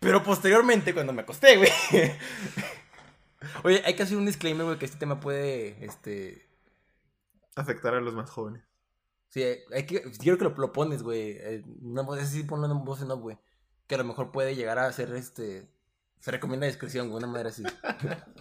Pero posteriormente, cuando me acosté, güey. Oye, hay que hacer un disclaimer, güey, que este tema puede, este... Afectar a los más jóvenes. Sí, hay que, quiero que lo, lo pones, güey. eh, Una voz, así ponlo en voz en off, güey. Que a lo mejor puede llegar a ser, este... Se recomienda discreción, güey, una manera así.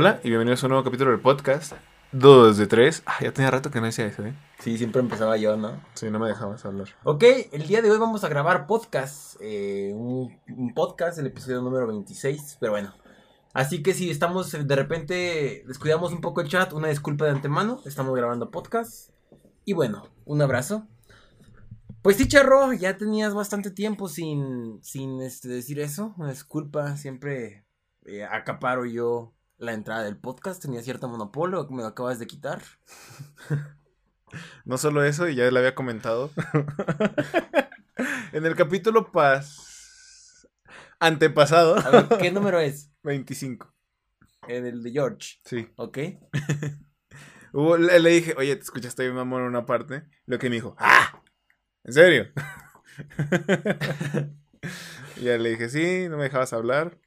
Hola y bienvenidos a un nuevo capítulo del podcast. Dos de tres. Ah, ya tenía rato que no decía eso, ¿eh? Sí, siempre empezaba yo, ¿no? Sí, no me dejabas hablar. Ok, el día de hoy vamos a grabar podcast. eh, un, un podcast, el episodio número 26. Pero bueno. Así que si estamos eh, de repente descuidamos un poco el chat, una disculpa de antemano. Estamos grabando podcast. Y bueno, un abrazo. Pues sí, Charro, ya tenías bastante tiempo sin, sin este, decir eso. Una disculpa, siempre eh, acaparo yo la entrada del podcast. Tenía cierto monopolio, me lo acabas de quitar. No solo eso, y ya le había comentado. en el capítulo pas... antepasado. A ver, ¿qué número es? 25. En el de George. Sí. ¿Ok? Hubo- le, le dije, oye, te escuchaste bien mamón en una parte. Lo que me dijo, ¡ah! ¿En serio? y ya le dije, sí, no me dejabas hablar.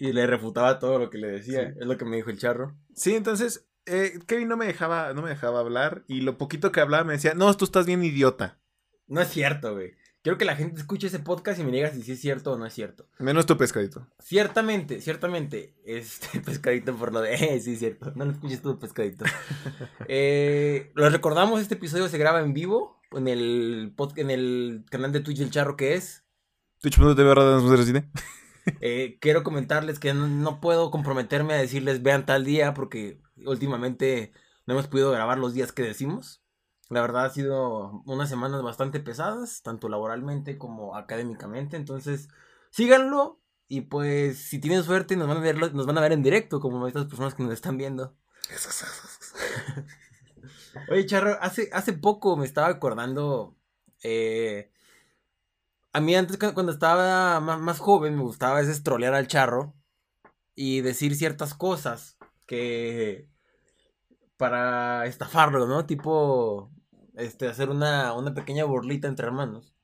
Y le refutaba todo lo que le decía. Sí. Es lo que me dijo el charro. Sí, entonces, eh, Kevin no me dejaba, no me dejaba hablar. Y lo poquito que hablaba me decía, no, tú estás bien idiota. No es cierto, güey. Quiero que la gente escuche ese podcast y me diga si sí es cierto o no es cierto. Menos tu pescadito. Ciertamente, ciertamente. Este pescadito por lo de. Eh, sí, es cierto. No lo escuches tú, pescadito. eh, lo recordamos, este episodio se graba en vivo. En el, pod- en el canal de Twitch del Charro que es. Twitch.tv Cine. Eh, quiero comentarles que no, no puedo comprometerme a decirles vean tal día porque últimamente no hemos podido grabar los días que decimos. La verdad ha sido unas semanas bastante pesadas, tanto laboralmente como académicamente. Entonces, síganlo y pues si tienen suerte nos van a ver, nos van a ver en directo como estas personas que nos están viendo. Oye, Charro, hace, hace poco me estaba acordando. eh, a mí antes, cu- cuando estaba ma- más, joven, me gustaba a veces trolear al charro y decir ciertas cosas que. para estafarlo, ¿no? Tipo. Este, hacer una, una pequeña burlita entre hermanos.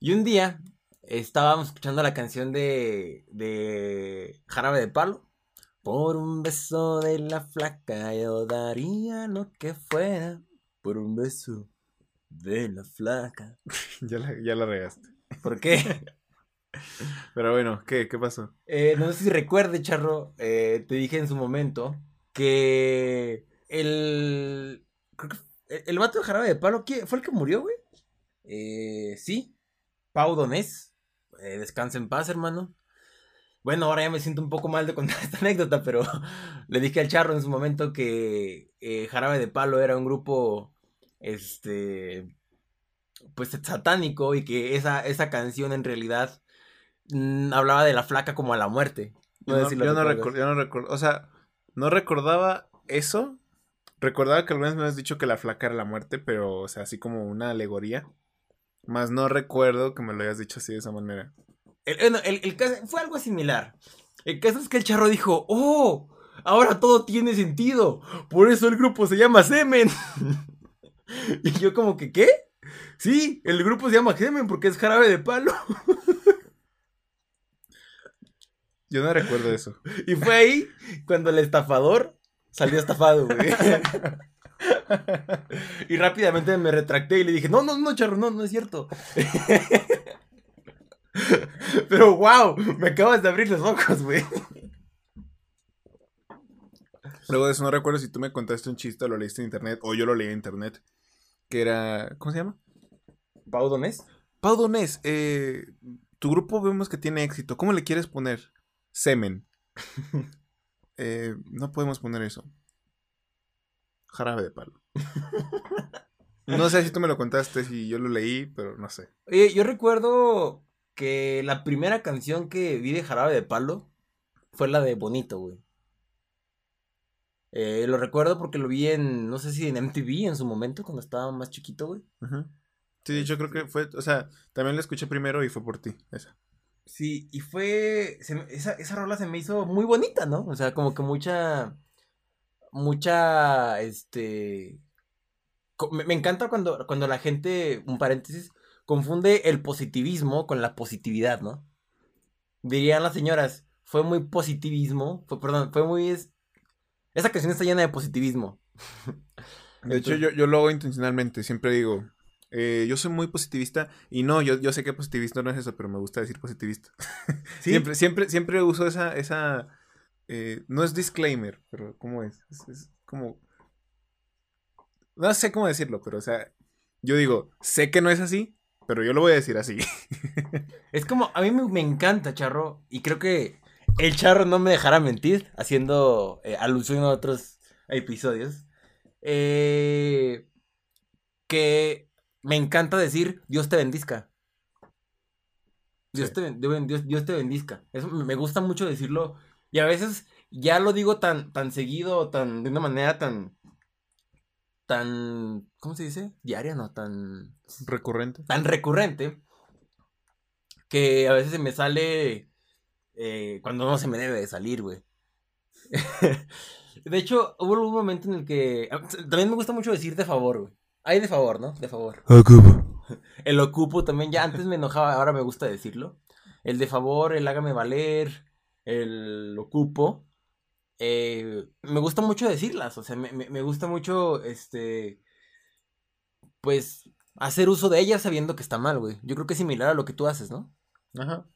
Y un día estábamos escuchando la canción de. de Jarabe de Palo. Por un beso de la flaca yo daría lo que fuera. Por un beso de la flaca. ya, la, ya la regaste. ¿Por qué? Pero bueno, ¿qué? ¿Qué pasó? Eh, no sé si recuerde, Charro, eh, te dije en su momento que el... creo que el, vato de Jarabe de Palo, ¿quién- ¿fue el que murió, güey? Eh, sí, Pau Donés. Eh, descansa en paz, hermano. Bueno, ahora ya me siento un poco mal de contar esta anécdota, pero le dije al Charro en su momento que eh, Jarabe de Palo era un grupo, este, pues satánico y que esa, esa canción en realidad mm, hablaba de la flaca como a la muerte. Yo no, si yo no yo no recuerdo, o sea, no recordaba eso. Recordaba que algunas me has dicho que la flaca era la muerte, pero, o sea, así como una alegoría. Más no recuerdo que me lo hayas dicho así de esa manera. El, el- el caso- fue algo similar. El caso es que el charro dijo, oh, ahora todo tiene sentido. Por eso el grupo se llama Semen. y yo como que, ¿qué? Sí, el grupo se llama Semen porque es jarabe de palo. Yo no recuerdo eso. Y fue ahí cuando el estafador salió estafado, güey. y rápidamente me retracté y le dije, no, no, no, charro, no, no es cierto. Pero wow, me acabas de abrir los ojos, güey. Luego de eso no recuerdo si tú me contaste un chiste o lo leíste en internet o yo lo leí en internet. Que era. ¿Cómo se llama? ¿Pau Donés? Pau Donés, eh, tu grupo vemos que tiene éxito. ¿Cómo le quieres poner? Semen. Eh, no podemos poner eso. Jarabe de palo. No sé si tú me lo contaste, si yo lo leí, pero no sé. Oye, yo recuerdo que la primera canción que vi de Jarabe de Palo fue la de Bonito, güey. Eh, lo recuerdo porque lo vi en, no sé si en MTV en su momento, cuando estaba más chiquito, güey. Ujú. Sí, yo creo que fue, o sea, también la escuché primero y fue por ti, esa. Sí, y fue. se esa, esa rola se me hizo muy bonita, ¿no? O sea, como que mucha. Mucha. Este. Me, me encanta cuando, cuando la gente, un paréntesis, confunde el positivismo con la positividad, ¿no? Dirían las señoras, fue muy positivismo. Fue, perdón, fue muy. es- esa canción está llena de positivismo. De hecho, yo, yo lo hago intencionalmente. Siempre digo, eh, yo soy muy positivista. Y no, yo, yo sé que positivista no es eso, pero me gusta decir positivista. ¿Sí? Siempre, siempre, siempre uso esa, esa eh, no es disclaimer, pero ¿cómo es? es? es como, no sé cómo decirlo, pero o sea, yo digo, sé que no es así, pero yo lo voy a decir así. Es como, a mí me, me encanta Charro, y creo que el Charro no me dejará mentir, haciendo eh, alusión a otros episodios, eh, que me encanta decir, Dios te bendizca. Dios, Sí. te, Dios, Dios- te bendizca. Eso me me gusta mucho decirlo, y a veces ya lo digo tan, tan seguido, tan, de una manera tan, tan, ¿cómo se dice? Diaria, no, tan Recurrente. tan recurrente que a veces se me sale eh, cuando no se me debe de salir, güey. de hecho, hubo un momento en el que también me gusta mucho decir de favor, güey. Hay de favor, ¿no? De favor. El ocupo también, ya antes me enojaba, ahora me gusta decirlo. El de favor, el hágame valer, el ocupo. eh, me gusta mucho decirlas, o sea, me, me- me gusta mucho, este, pues, hacer uso de ellas sabiendo que está mal, güey. Yo creo que es similar a lo que tú haces, ¿no? Ajá.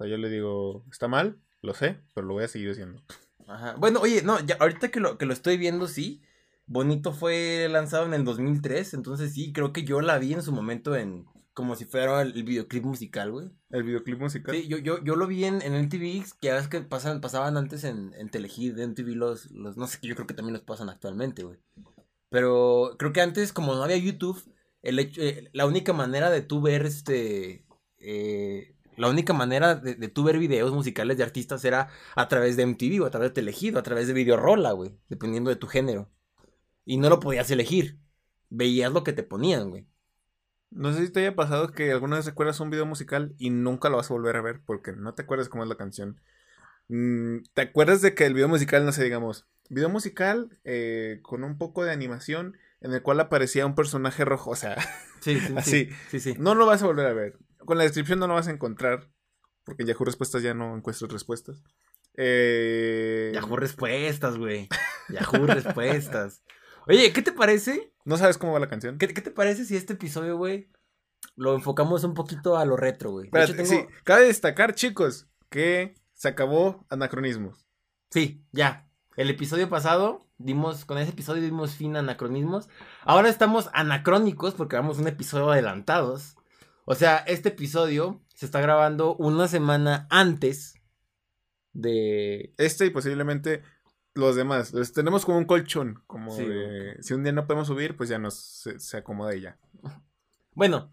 Sea, yo le digo, está mal, lo sé, pero lo voy a seguir haciendo. Ajá. Bueno, oye, no, ya ahorita que lo, que lo estoy viendo, sí. Bonito fue lanzado en el 2003, entonces sí, creo que yo la vi en su momento en, como si fuera el, videoclip musical, güey. El videoclip musical. Sí, yo, yo, yo lo vi en, en MTV, que ya ves que pasan, pasaban antes en, en Telehit, de MTV los, los, no sé, yo creo que también los pasan actualmente, güey. Pero creo que antes, como no había YouTube, el hecho, eh, la única manera de tú ver este, eh, la única manera de, de tú ver videos musicales de artistas era a través de MTV o a través de Telehit o a través de Videorola, güey, dependiendo de tu género. Y no lo podías elegir, veías lo que te ponían, güey. No sé si te haya pasado que alguna vez recuerdas un video musical y nunca lo vas a volver a ver porque no te acuerdas cómo es la canción. Mm, ¿Te acuerdas de que el video musical, no sé, digamos, video musical eh, con un poco de animación en el cual aparecía un personaje rojo? O sea, Sí, sí, Así. sí. Sí, sí. no lo vas a volver a ver. Con la descripción no lo vas a encontrar porque en Yahoo Respuestas ya no encuentras respuestas. Eh, Yahoo Respuestas, güey. Yahoo Respuestas. Oye, ¿qué te parece? ¿No sabes cómo va la canción? ¿Qué, qué te parece si este episodio, güey, lo enfocamos un poquito a lo retro, güey? De Espérate, hecho, tengo... sí, cabe destacar, chicos, que se acabó Anacronismos. Sí, ya. El episodio pasado dimos, con ese episodio dimos fin a anacronismos. Ahora estamos anacrónicos porque vamos un episodio adelantados. O sea, este episodio se está grabando una semana antes de... Este y posiblemente los demás. Los tenemos como un colchón. Como Sí, de, si un día no podemos subir, pues ya nos se, se acomoda y ya. Bueno,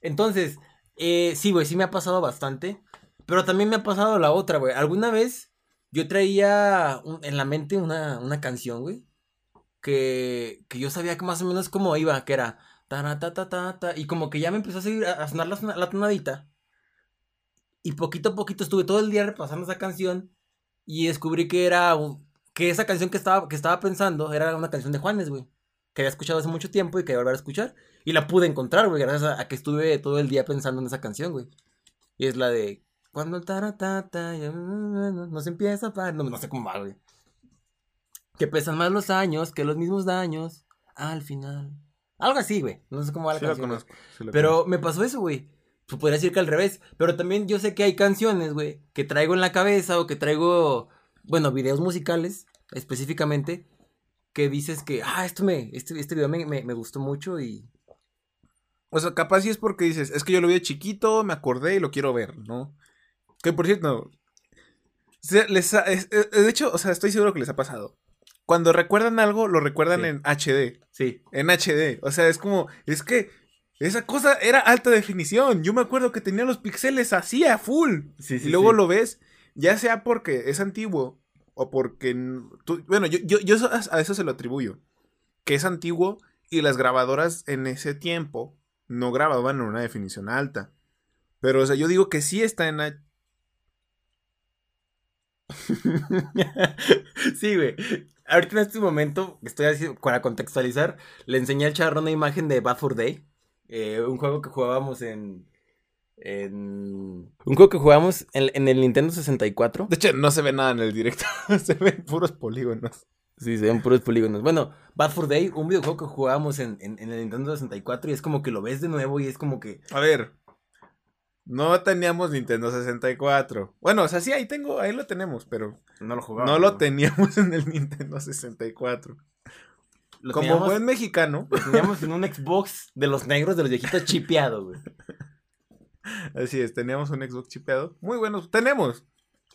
entonces, eh, sí, güey, sí me ha pasado bastante. Pero también me ha pasado la otra, güey. Alguna vez yo traía un- en la mente una, una canción, güey. Que, que yo sabía que más o menos cómo iba, que era. Ta y como que ya me empezó a a, sonar la, tonadita. Y poquito a poquito estuve todo el día repasando esa canción. Y descubrí que era. Que esa canción que estaba, que estaba pensando era una canción de Juanes, güey. Que había escuchado hace mucho tiempo y quería volver a escuchar. Y la pude encontrar, güey, gracias a, que estuve todo el día pensando en esa canción, güey. Y es la de. Cuando el taratata ya nos empieza a. No, no sé cómo va, güey. Que pesan más los años que los mismos daños. Al final. Algo así, güey. No sé cómo va la Sí canción. güey. conozco. sí Pero conozco. me pasó eso, güey. Pues podría decir que al revés. Pero también yo sé que hay canciones, güey, que traigo en la cabeza o que traigo, bueno, videos musicales específicamente, que dices que, ah, esto me, este, este video me, me, me gustó mucho y... O sea, capaz sí es porque dices, es que yo lo vi de chiquito, me acordé y lo quiero ver, ¿no? Que por cierto, se- les ha- es- es- de hecho, o sea, estoy seguro que les ha pasado. Cuando recuerdan algo, lo recuerdan Sí. en HD. Sí. En HD. O sea, es como, es que esa cosa era alta definición. Yo me acuerdo que tenía los píxeles así a full. Sí, y luego lo ves, ya sea porque es antiguo o porque... tú- bueno, yo, yo, yo a eso se lo atribuyo. Que es antiguo y las grabadoras en ese tiempo no grababan en una definición alta. Pero, o sea, yo digo que sí está en, H- sí, güey. Ahorita en este momento, estoy así, para contextualizar, le enseñé al charro una imagen de Bad for Day. Eh, un juego que jugábamos en, en... Un juego que jugábamos en, en, el Nintendo 64. De hecho, no se ve nada en el directo. se ven puros polígonos. Sí, se ven puros polígonos. Bueno, Bad for Day, un videojuego que jugábamos en, en, en el Nintendo 64 y es como que lo ves de nuevo y es como que... A ver, no teníamos Nintendo 64. Bueno, o sea, sí, ahí tengo, ahí lo tenemos, pero no lo jugábamos. No lo teníamos en el Nintendo 64. Lo Como buen mexicano. Lo teníamos en un Xbox de los negros de los viejitos chipeado, güey. Así es, teníamos un Xbox chipeado. Muy bueno, tenemos.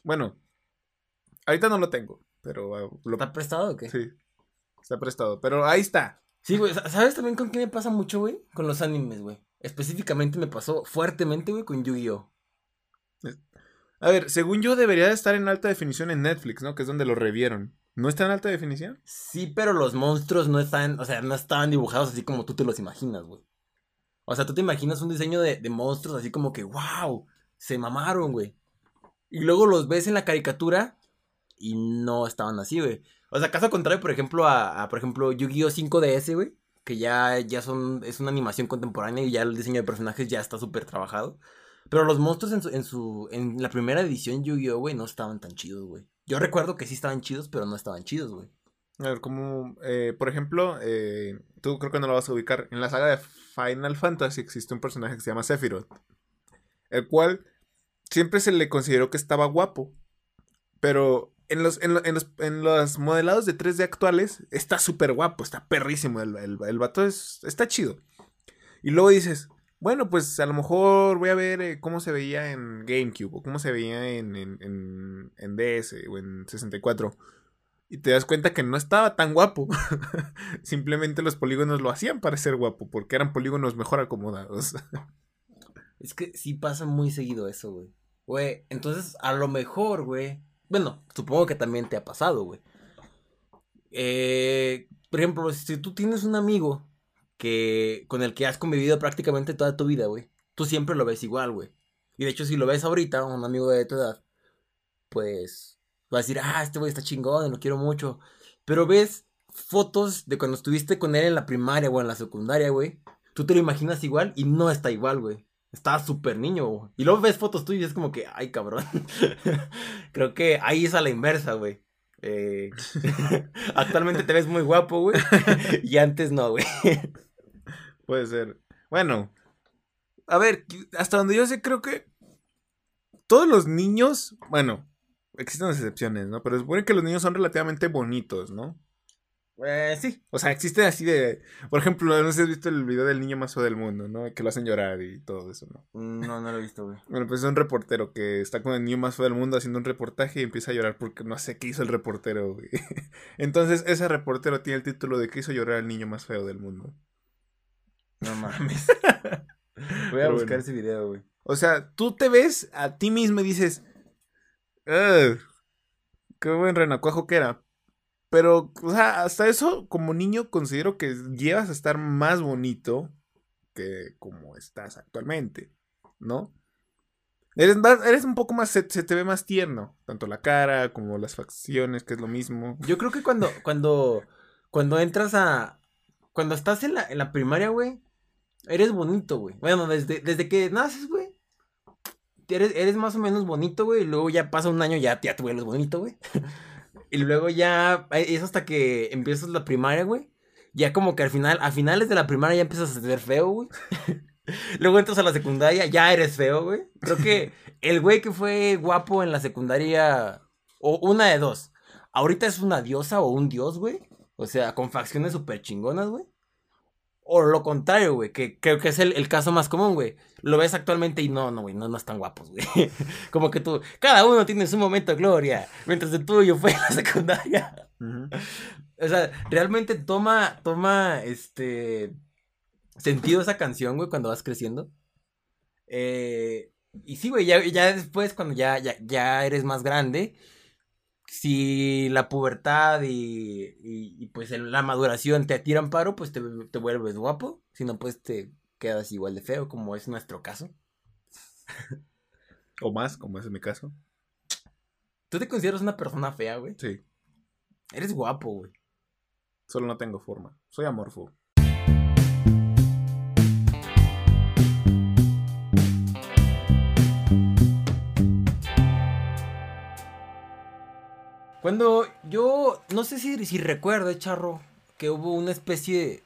Bueno, ahorita no lo tengo, pero... Ah, lo... ¿Está prestado o qué? Sí, está prestado, pero ahí está. Sí, güey, ¿sabes también con qué me pasa mucho, güey? Con los animes, güey. Específicamente me pasó fuertemente, güey, con Yu-Gi-Oh! A ver, según yo debería de estar en alta definición en Netflix, ¿no? Que es donde lo revieron. ¿No está en alta definición? Sí, pero los monstruos no están, o sea, no estaban dibujados así como tú te los imaginas, güey. O sea, tú te imaginas un diseño de, de monstruos así como que, wow, se mamaron, güey. Y luego los ves en la caricatura y no estaban así, güey. O sea, caso contrario, por ejemplo, a, a por ejemplo, Yu-Gi-Oh 5DS, güey que ya, ya son, es una animación contemporánea y ya el diseño de personajes ya está súper trabajado. Pero los monstruos en su, en su, en la primera edición Yu-Gi-Oh, no estaban tan chidos, güey. Yo recuerdo que sí estaban chidos, pero no estaban chidos, güey. A ver, como, eh, por ejemplo, eh, tú creo que no lo vas a ubicar. En la saga de Final Fantasy existe un personaje que se llama Sephiroth. El cual siempre se le consideró que estaba guapo. Pero en los, en, los, en los modelados de 3D actuales está súper guapo, está perrísimo. El, el, vato es, está chido. Y luego dices, bueno, pues a lo mejor voy a ver eh, cómo se veía en GameCube o cómo se veía en, en, en, DS o en 64. Y te das cuenta que no estaba tan guapo. Simplemente los polígonos lo hacían parecer guapo porque eran polígonos mejor acomodados. es que sí pasa muy seguido eso. Güey, entonces a lo mejor, güey, bueno, supongo que también te ha pasado, güey. Eh, por ejemplo, si tú tienes un amigo que con el que has convivido prácticamente toda tu vida, güey, tú siempre lo ves igual, güey. Y de hecho, si lo ves ahorita, un amigo de tu edad, pues vas a decir, ah, este güey está chingón, lo quiero mucho. Pero ves fotos de cuando estuviste con él en la primaria o en la secundaria, güey. Tú te lo imaginas igual y no está igual, güey. Estaba súper niño, Y luego ves fotos tuyas y es como que, ay, cabrón. Creo que ahí es a la inversa, güey. Eh, actualmente te ves muy guapo, güey. y antes no, güey. Puede ser. Bueno, a ver, hasta donde yo sé, creo que todos los niños, bueno, existen excepciones, ¿no? Pero bueno que los niños son relativamente bonitos, ¿no? Eh, sí. O sea, existe así de. Por ejemplo, no sé si has visto el video del niño más feo del mundo, ¿no? Que lo hacen llorar y todo eso, ¿no? No, no lo he visto, güey. Bueno, pues es un reportero que está con el niño más feo del mundo haciendo un reportaje y empieza a llorar porque no sé qué hizo el reportero, güey. Entonces, ese reportero tiene el título de que hizo llorar al niño más feo del mundo. No mames. Voy a buscar ese video, güey. O sea, tú te ves a ti mismo y dices. Qué buen renacuajo que era. Pero, o sea, hasta eso, como niño, considero que llevas a estar más bonito que como estás actualmente, ¿no? Eres, eres un poco más, se, te ve más tierno, tanto la cara como las facciones, que es lo mismo. Yo creo que cuando, cuando, cuando entras a, cuando estás en la, primaria, güey, eres bonito, güey. Bueno, desde, desde que naces, güey, eres, eres más o menos bonito, güey, y luego ya pasa un año, ya, ya te vuelves bonito, güey. Y luego ya, es hasta que empiezas la primaria, güey. Ya como que al final, a finales de la primaria ya empiezas a ser feo, güey. luego entras a la secundaria, ya eres feo, güey. Creo que el güey que fue guapo en la secundaria, o una de dos. Ahorita es una diosa o un dios, güey. O sea, con facciones súper chingonas, güey. O lo contrario, güey, que creo que es el, caso más común, güey. Lo ves actualmente y no, no, güey, no, no están guapos, güey. Como que tú, cada uno tiene su momento de gloria, mientras el tuyo fue en la secundaria. O sea, realmente toma, toma, este, sentido esa canción, güey, cuando vas creciendo. Eh, y sí, güey, ya, ya después, cuando ya, ya, ya eres más grande, si la pubertad y, y, pues la maduración te tiran paro, pues te, te, vuelves guapo. Si no, pues te quedas igual de feo, como es nuestro caso. o más, como es mi caso. ¿Tú te consideras una persona fea, güey? Sí. Eres guapo, güey. Solo no tengo forma. Soy amorfo. Cuando yo, no sé si, si recuerdo, Charro, que hubo una especie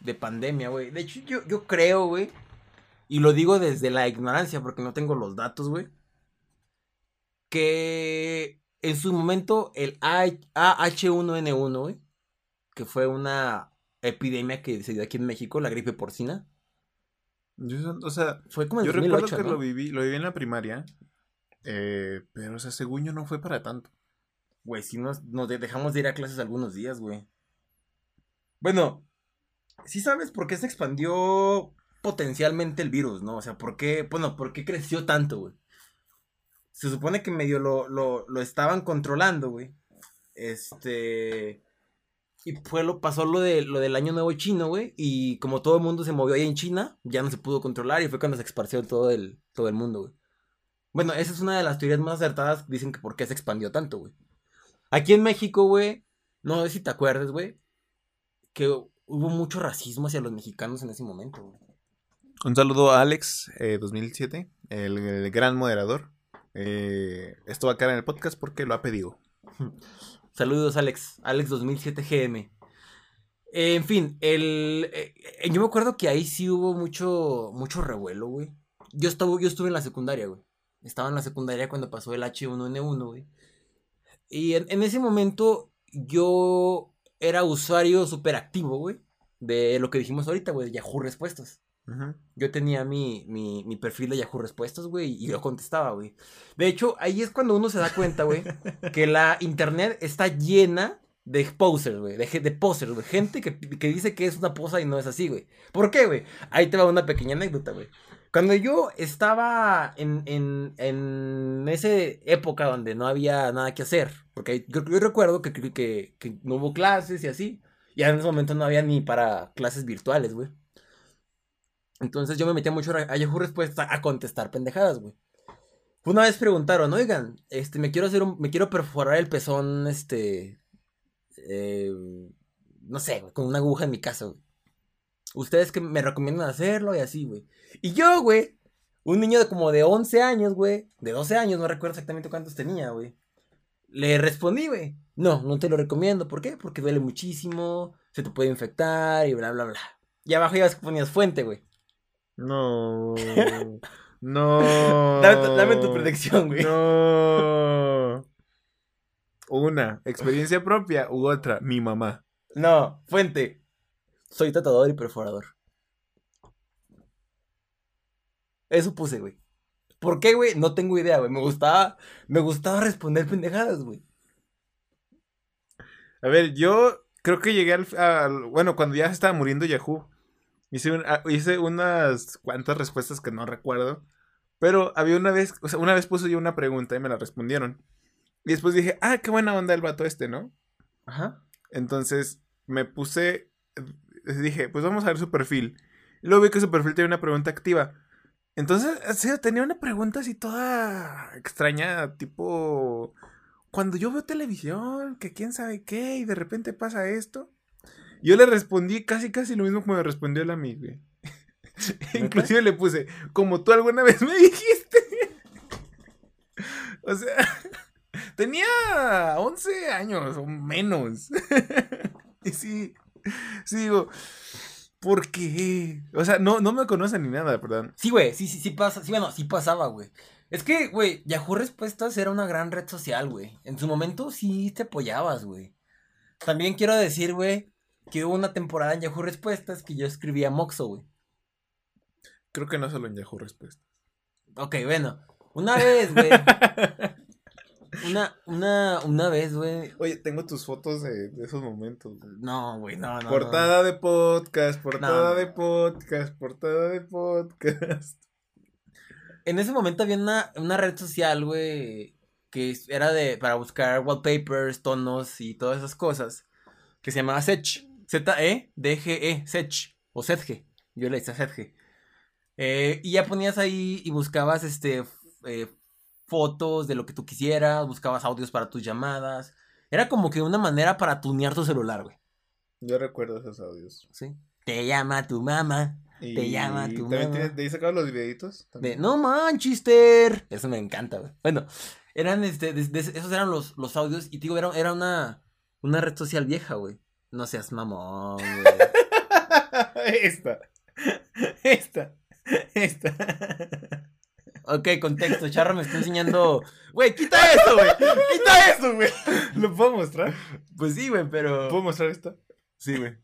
de, pandemia, güey. De hecho, yo, yo creo, güey, y lo digo desde la ignorancia porque no tengo los datos, güey, que en su momento el AH1N1, güey, que fue una epidemia que se dio aquí en México, la gripe porcina. Yo, o sea, fue como en yo 2008, recuerdo que ¿no? lo viví, lo viví en la primaria, eh, pero o sea, según yo no fue para tanto. Güey, si nos, nos de- dejamos de ir a clases algunos días, güey. Bueno, sí sabes por qué se expandió potencialmente el virus, ¿no? O sea, ¿por qué, bueno, por qué creció tanto, güey? Se supone que medio lo, lo, lo estaban controlando, güey. Este... Y fue lo, pasó lo, de, lo del año nuevo chino, güey. Y como todo el mundo se movió ahí en China, ya no se pudo controlar y fue cuando se esparció todo el, todo el mundo, güey. Bueno, esa es una de las teorías más acertadas. Dicen que por qué se expandió tanto, güey. Aquí en México, güey, no sé si te acuerdas, güey, que hubo mucho racismo hacia los mexicanos en ese momento, güey. Un saludo a Alex, eh, 2007, el, el gran moderador. Eh, esto va a quedar en el podcast porque lo ha pedido. Saludos, Alex. Alex 2007 GM. Eh, en fin, el, eh, eh, yo me acuerdo que ahí sí hubo mucho, mucho revuelo, güey. Yo, estaba, yo estuve en la secundaria, güey. Estaba en la secundaria cuando pasó el H1N1, güey. Y en, en ese momento yo era usuario súper activo, güey. De lo que dijimos ahorita, güey, de Yahoo Respuestas. Yo tenía mi, mi, mi perfil de Yahoo Respuestas, güey, y yo contestaba, güey. De hecho, ahí es cuando uno se da cuenta, güey, que la internet está llena de posers, güey, de, de posers, güey. Gente que, que dice que es una posa y no es así, güey. ¿Por qué, güey? Ahí te va una pequeña anécdota, güey. Cuando yo estaba en, en, en esa época donde no había nada que hacer, porque yo, recuerdo que, que, no hubo clases y así, y en ese momento no había ni para clases virtuales, güey. Entonces yo me metía mucho a Yahoo Respuestas a contestar pendejadas, güey. Una vez preguntaron, oigan, este, me quiero hacer un, me quiero perforar el pezón, este, eh, no sé, güey, con una aguja en mi casa, güey. Ustedes que me recomiendan hacerlo y así, güey. Y yo, güey, un niño de como de 11 años, güey, de 12 años, no recuerdo exactamente cuántos tenía, güey. Le respondí, güey, no, no te lo recomiendo. ¿Por qué? Porque duele muchísimo, se te puede infectar y bla, bla, bla. Y abajo ya ponías fuente, güey. No. No. Dame, tu- dame tu predicción, güey. No. Una, experiencia propia u otra, mi mamá. No, fuente. Soy tatuador y perforador. Eso puse, güey. ¿Por qué, güey? No tengo idea, güey. Me gustaba, me gustaba responder pendejadas, güey. A ver, yo creo que llegué al, al- Bueno, cuando ya se estaba muriendo Yahoo, hice, un- ah, hice unas cuantas respuestas que no recuerdo. Pero había una vez, o sea, una vez puse yo una pregunta y me la respondieron. Y después dije, ah, qué buena onda el vato este, ¿no? Ajá. Entonces me puse, eh, dije, pues vamos a ver su perfil. Y luego vi que su perfil tenía una pregunta activa. Entonces, tenía una pregunta así toda extraña, tipo, cuando yo veo televisión, que quién sabe qué, y de repente pasa esto. Yo le respondí casi, casi lo mismo como me respondió el amigo. güey. Inclusive le puse, como tú alguna vez me dijiste. o sea, tenía 11 años o menos. y sí, sí digo, ¿por qué? O sea, no, no me conocen ni nada, perdón. Sí, güey, sí, sí, sí pasa. Sí, bueno, sí pasaba, güey. Es que, güey, Yahoo Respuestas era una gran red social, güey. En su momento sí te apoyabas, güey. También quiero decir, güey, que hubo una temporada en Yahoo Respuestas que yo escribía Moxo, güey. Creo que no solo en Yahoo Respuesta. Ok, bueno. Una vez, güey. Una, una, una vez, güey. Oye, tengo tus fotos de, de esos momentos. güey. No, güey, no, no. portada de podcast, portada No. de podcast, portada de podcast. En ese momento había una, una red social, güey, que era de, para buscar wallpapers, tonos y todas esas cosas, que se llamaba Sech. Z-E-D-G-E, Sech, o Setge. Yo le hice Setge. Eh, y ya ponías ahí y buscabas, este, eh, fotos de lo que tú quisieras, buscabas audios para tus llamadas. Era como que una manera para tunear tu celular, güey. Yo recuerdo esos audios. Sí. Te llama tu mamá. Te llama tu ¿también mamá. tienes- ¿De ahí sacabas los videitos? De, También. no manchester. Eso me encanta, güey. Bueno, eran este, de- de- esos eran los, los audios. Y te digo, era, era una, una red social vieja, güey. No seas mamón, güey. esta. Esta. Esta. Ok, contexto. Charro me está enseñando. Güey, quita eso, güey. Quita eso, güey. ¿Lo puedo mostrar? Pues sí, güey, pero. ¿Puedo mostrar esto? Sí, güey.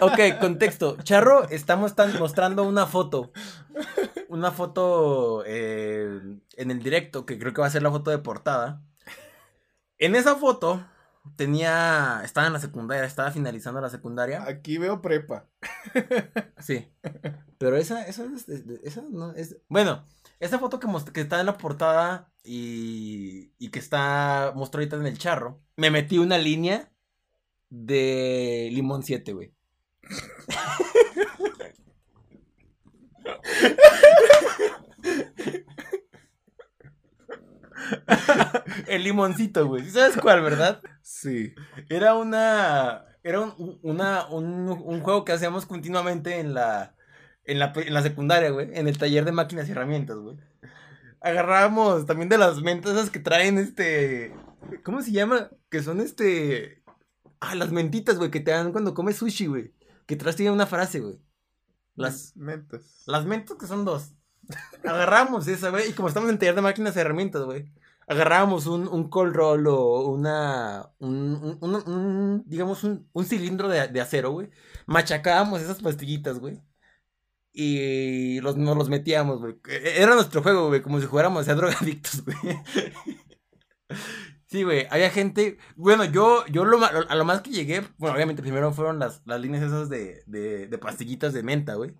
Ok, contexto. Charro está mostran- mostrando una foto. Una foto eh, en el directo, que creo que va a ser la foto de portada. En esa foto tenía. Estaba en la secundaria, estaba finalizando la secundaria. Aquí veo prepa. Sí. Pero esa, esa, es- es- esa no es. Bueno, esa foto que, most- que está en la portada y, y que está mostró ahorita en el charro, me metí una línea de Limón 7, güey. El limoncito, güey. ¿Sí ¿Sabes cuál, verdad? Sí. Era una. Era un, un- una, un, un juego que hacíamos continuamente en la, en la. En la secundaria, güey. En el taller de máquinas y herramientas, güey. Agarrábamos también de las mentas esas que traen este. ¿Cómo se llama? Que son este. Ah, las mentitas, güey, que te dan cuando comes sushi, güey. Que atrás tiene una frase, güey. Las, mentas. las mentas que son dos. Agarramos esa, güey. Y como estamos en taller de máquinas y herramientas, güey. Agarrábamos un, un roll o una. Un, un- un- digamos, un, cilindro de, de acero, güey. Machacábamos esas pastillitas, güey. Y los, nos los metíamos, güey. E- Era nuestro juego, güey. Como si jugáramos a drogadictos, güey. Sí, güey. Había gente. Bueno, yo, yo a lo más que llegué. Bueno, obviamente primero fueron las, las líneas esas de, de, de pastillitas de menta, güey.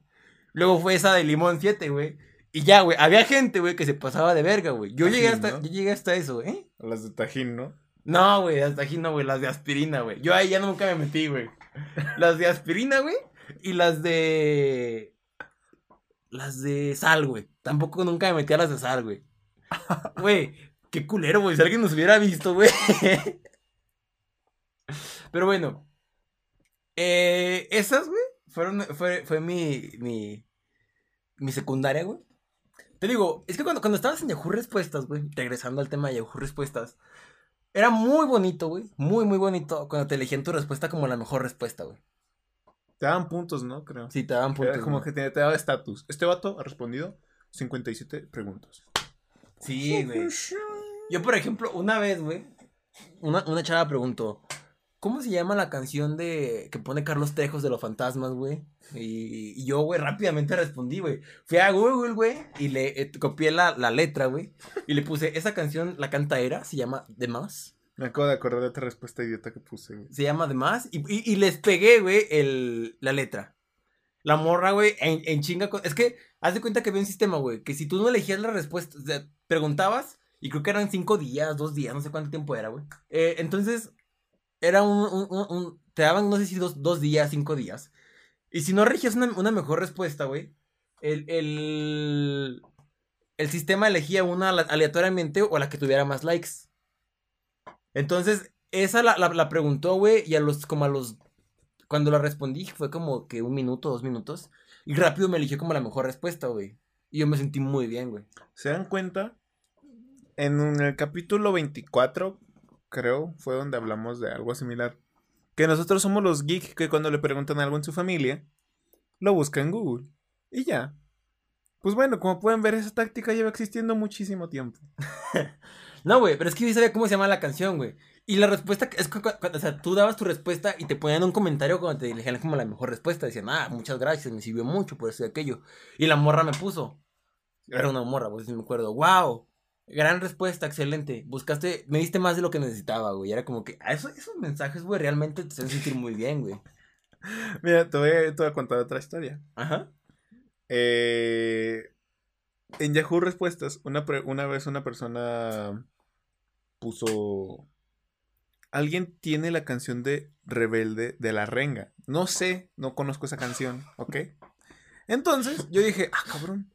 Luego fue esa de limón 7, güey. Y ya, güey. Había gente, güey, que se pasaba de verga, güey. Yo llegué Tajín, hasta, ¿no? yo llegué hasta eso, ¿eh? Las de Tajín, ¿no? No, güey, hasta aquí no, güey. Las de aspirina, güey. Yo ahí ya nunca me metí, güey. Las de aspirina, güey. Y las de. Las de sal, güey. Tampoco nunca me metí a las de sal, güey. Güey, qué culero, güey. Si alguien nos hubiera visto, güey. Pero bueno. Eh, esas, güey, fueron, fue, fue mi, mi, mi secundaria, güey. Te digo, es que cuando, cuando estabas en Yahoo Respuestas, güey, regresando al tema de Yahoo Respuestas, era muy bonito, güey. Muy, muy bonito cuando te elegían tu respuesta como la mejor respuesta, güey. Te daban puntos, ¿no? Creo. Sí, te daban puntos. Era como güey. que te, te daba estatus. Este vato ha respondido 57 preguntas. Sí, güey. Yo, por ejemplo, una vez, güey, una, una chava preguntó, ¿cómo se llama la canción de que pone Carlos Tejos de los fantasmas, güey? Y, y yo, güey, rápidamente respondí, güey. Fui a Google, güey, y le eh, copié la, la letra, güey. Y le puse, esa canción, la canta Era, se llama The Más. Me acabo de acordar de otra respuesta idiota que puse. güey. Se llama The Más. Y, y, y les pegué, güey, el, la letra. La morra, güey, en, en chinga. con- Es que, haz de cuenta que había un sistema, güey, que si tú no elegías la respuesta, o sea, preguntabas, y creo que eran cinco días, dos días, no sé cuánto tiempo era, güey. Eh, entonces, era un, un- Te daban, no sé si dos, dos días, cinco días. Y si no elegías una, una mejor respuesta, güey, el, el, el sistema elegía una ale- aleatoriamente o la que tuviera más likes. Entonces, esa la, la, la preguntó, güey, y a los, como a los, cuando la respondí, fue como que un minuto, dos minutos, y rápido me eligió como la mejor respuesta, güey. Y yo me sentí muy bien, güey. ¿Se dan cuenta? En el capítulo 24, creo, fue donde hablamos de algo similar. Que nosotros somos los geeks que cuando le preguntan algo en su familia, lo busca en Google. Y ya. Pues bueno, como pueden ver, esa táctica lleva existiendo muchísimo tiempo. No, güey, pero es que yo sabía cómo se llama la canción, güey. Y la respuesta, es que, o tú dabas tu respuesta y te ponían un comentario cuando te elegían como la mejor respuesta. Decían, ah, muchas gracias, me sirvió mucho por eso y aquello. Y la morra me puso. Era una morra, pues, si me acuerdo. Wow, gran respuesta, excelente. Buscaste, me diste más de lo que necesitaba, güey. Era como que, ah, eso, esos mensajes, güey, realmente te hacen sentir muy bien, güey. Mira, te voy, a, te voy a contar otra historia. Ajá. Eh, en Yahoo Respuestas, una, una vez una persona puso... Alguien tiene la canción de Rebelde de la Renga. No sé, no conozco esa canción, ¿ok? Entonces yo dije, ah, cabrón.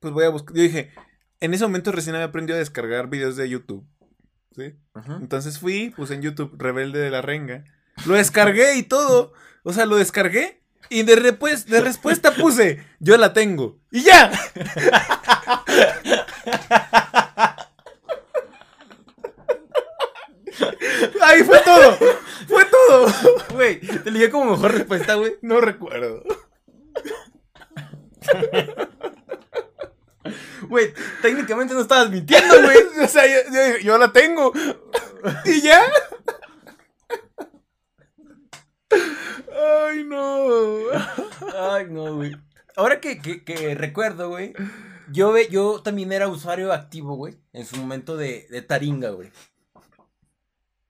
pues voy a buscar. Yo dije, en ese momento recién había aprendido a descargar videos de YouTube. ¿Sí? Ajá. Entonces fui, puse en YouTube Rebelde de la Renga. Lo descargué y todo. O sea, lo descargué. Y de, repues- de respuesta puse, yo la tengo. Y ya. Ahí fue todo. Fue todo. Güey, te ligué como mejor respuesta, güey. No recuerdo. Güey, técnicamente no estabas mintiendo, güey. O sea, yo, yo- yo la tengo. Y ya. Ay, no. Ay, no, güey. Ahora que, que, que recuerdo, güey. Yo, yo también era usuario activo, güey. En su momento de, de Taringa, güey.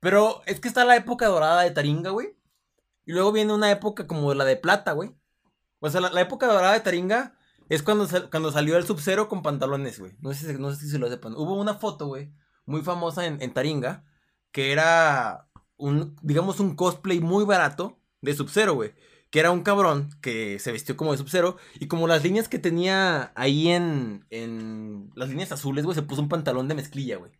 Pero es que está la época dorada de Taringa, güey. Y luego viene una época como la de plata, güey. O sea, la, la época dorada de Taringa es cuando, cuando salió el Sub-Zero con pantalones, güey. No sé, no sé si se lo sepan. Hubo una foto, güey, muy famosa en, en Taringa. Que era un, digamos, un cosplay muy barato de Sub-Zero, güey. Que era un cabrón que se vistió como de Sub-Zero. Y como las líneas que tenía ahí en, en las líneas azules, güey, se puso un pantalón de mezclilla, güey.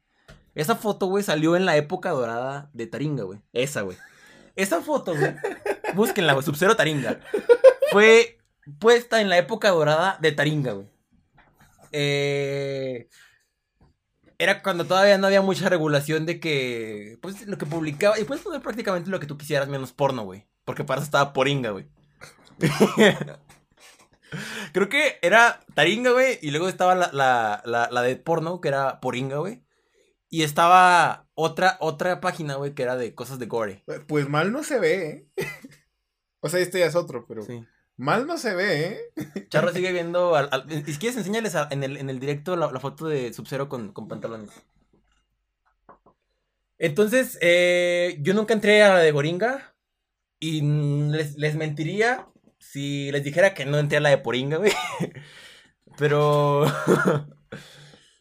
Esa foto, güey, salió en la época dorada de Taringa, güey. Esa, güey. Esa foto, güey. Búsquenla, güey. Sub-Zero Taringa. Fue puesta en la época dorada de Taringa, güey. Eh, era cuando todavía no había mucha regulación de que, pues, lo que publicaba, y puedes poner prácticamente lo que tú quisieras menos porno, güey. Porque para eso estaba Poringa, güey. Creo que era Taringa, güey, y luego estaba la, la, la, la de porno, que era Poringa, güey. Y estaba otra, otra página, güey, que era de cosas de gore. Pues mal no se ve, ¿eh? O sea, este ya es otro, pero Sí. Mal no se ve, ¿eh? Charro sigue viendo. Al, si quieres, enséñales a- en, el, en el directo la, la foto de Sub-Zero con, con pantalones. Entonces, eh, yo nunca entré a la de Goringa. Y les, les mentiría si les dijera que no entré a la de Poringa, güey. Pero.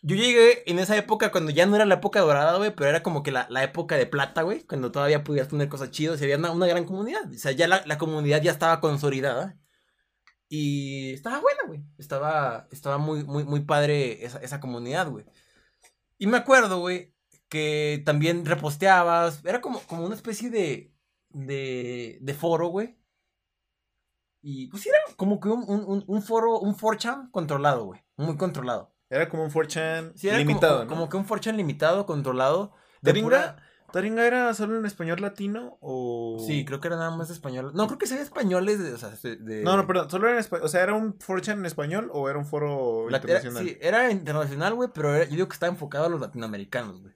yo llegué en esa época cuando ya no era la época dorada, güey. Pero era como que la, la época de plata, güey. Cuando todavía podías poner cosas chidas y había una, una gran comunidad. O sea, ya la, la comunidad ya estaba consolidada. Y estaba buena, güey. Estaba, estaba muy, muy, muy padre esa, esa comunidad, güey. Y me acuerdo, güey, que también reposteabas. Era como, como una especie de, de, de foro, güey. Y pues era como que un, un, un, foro, un 4chan controlado, güey. Muy controlado. Era como un 4chan Sí, limitado, como, ¿no? como que un 4chan limitado, controlado. De pura- ¿Taringa era solo en español latino o...? Sí, creo que era nada más español. No, creo que sean españoles, de, o sea, de... No, no, perdón, ¿solo era en español? O sea, ¿era un 4chan en español o era un foro La- era, internacional? sí, era internacional, güey, pero era- yo digo que estaba enfocado a los latinoamericanos, güey.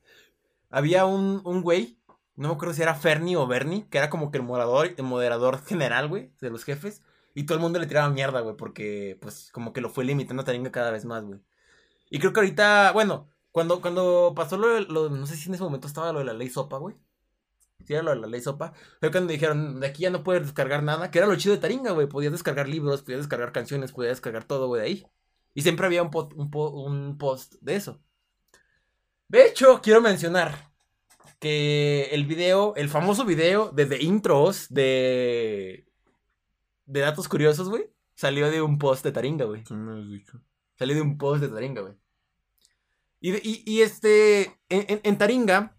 Había un, un güey, no me acuerdo si era Fernie o Bernie, que era como que el moderador, el moderador general, güey, de los jefes. Y todo el mundo le tiraba mierda, güey, porque, pues, como que lo fue limitando a Taringa cada vez más, güey. Y creo que ahorita, bueno, cuando, cuando pasó lo, lo- no sé si en ese momento estaba lo de la ley sopa, güey. Sí, era lo de la ley sopa. Fue cuando dijeron, de aquí ya no puedes descargar nada, que era lo chido de Taringa, güey. Podías descargar libros, podías descargar canciones, podías descargar todo, güey, de ahí. Y siempre había un, po- un, po- un post de eso. De hecho, quiero mencionar que el video, el famoso video de The Intros de. de Datos Curiosos, güey, salió de un post de Taringa, güey. Has dicho. Salió de un post de Taringa, güey. Y, y, y este, en, en- Taringa,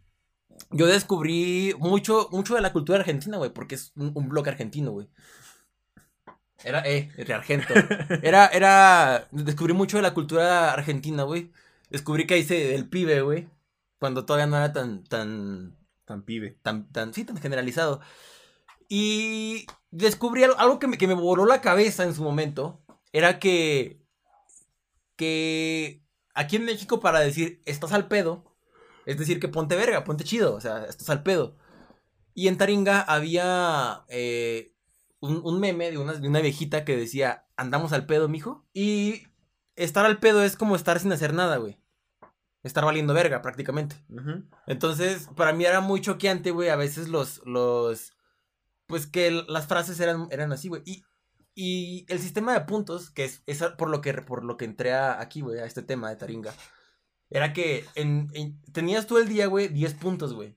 yo descubrí mucho, mucho de la cultura argentina, güey, porque es un, un blog argentino, güey. Era, eh, de Argento. Era, era, descubrí mucho de la cultura argentina, güey. Descubrí que hice el pibe, güey. Cuando todavía no era tan, tan, Tan pibe. tan, tan, sí, tan generalizado. Y descubrí algo, algo que, me, que me voló la cabeza en su momento. Era que, que aquí en México para decir estás al pedo, es decir que ponte verga, ponte chido, o sea, estás al pedo. Y en Taringa había eh, un, un meme de una, de una viejita que decía, andamos al pedo, mijo. Y estar al pedo es como estar sin hacer nada, güey. Estar valiendo verga, prácticamente. Entonces, para mí era muy choqueante, güey, a veces los, los, pues que las frases eran, eran así, güey. Y, y el sistema de puntos, que es, por lo que, por lo que entré aquí, güey, a este tema de Taringa, era que en, en- tenías tú el día, güey, 10 puntos, güey.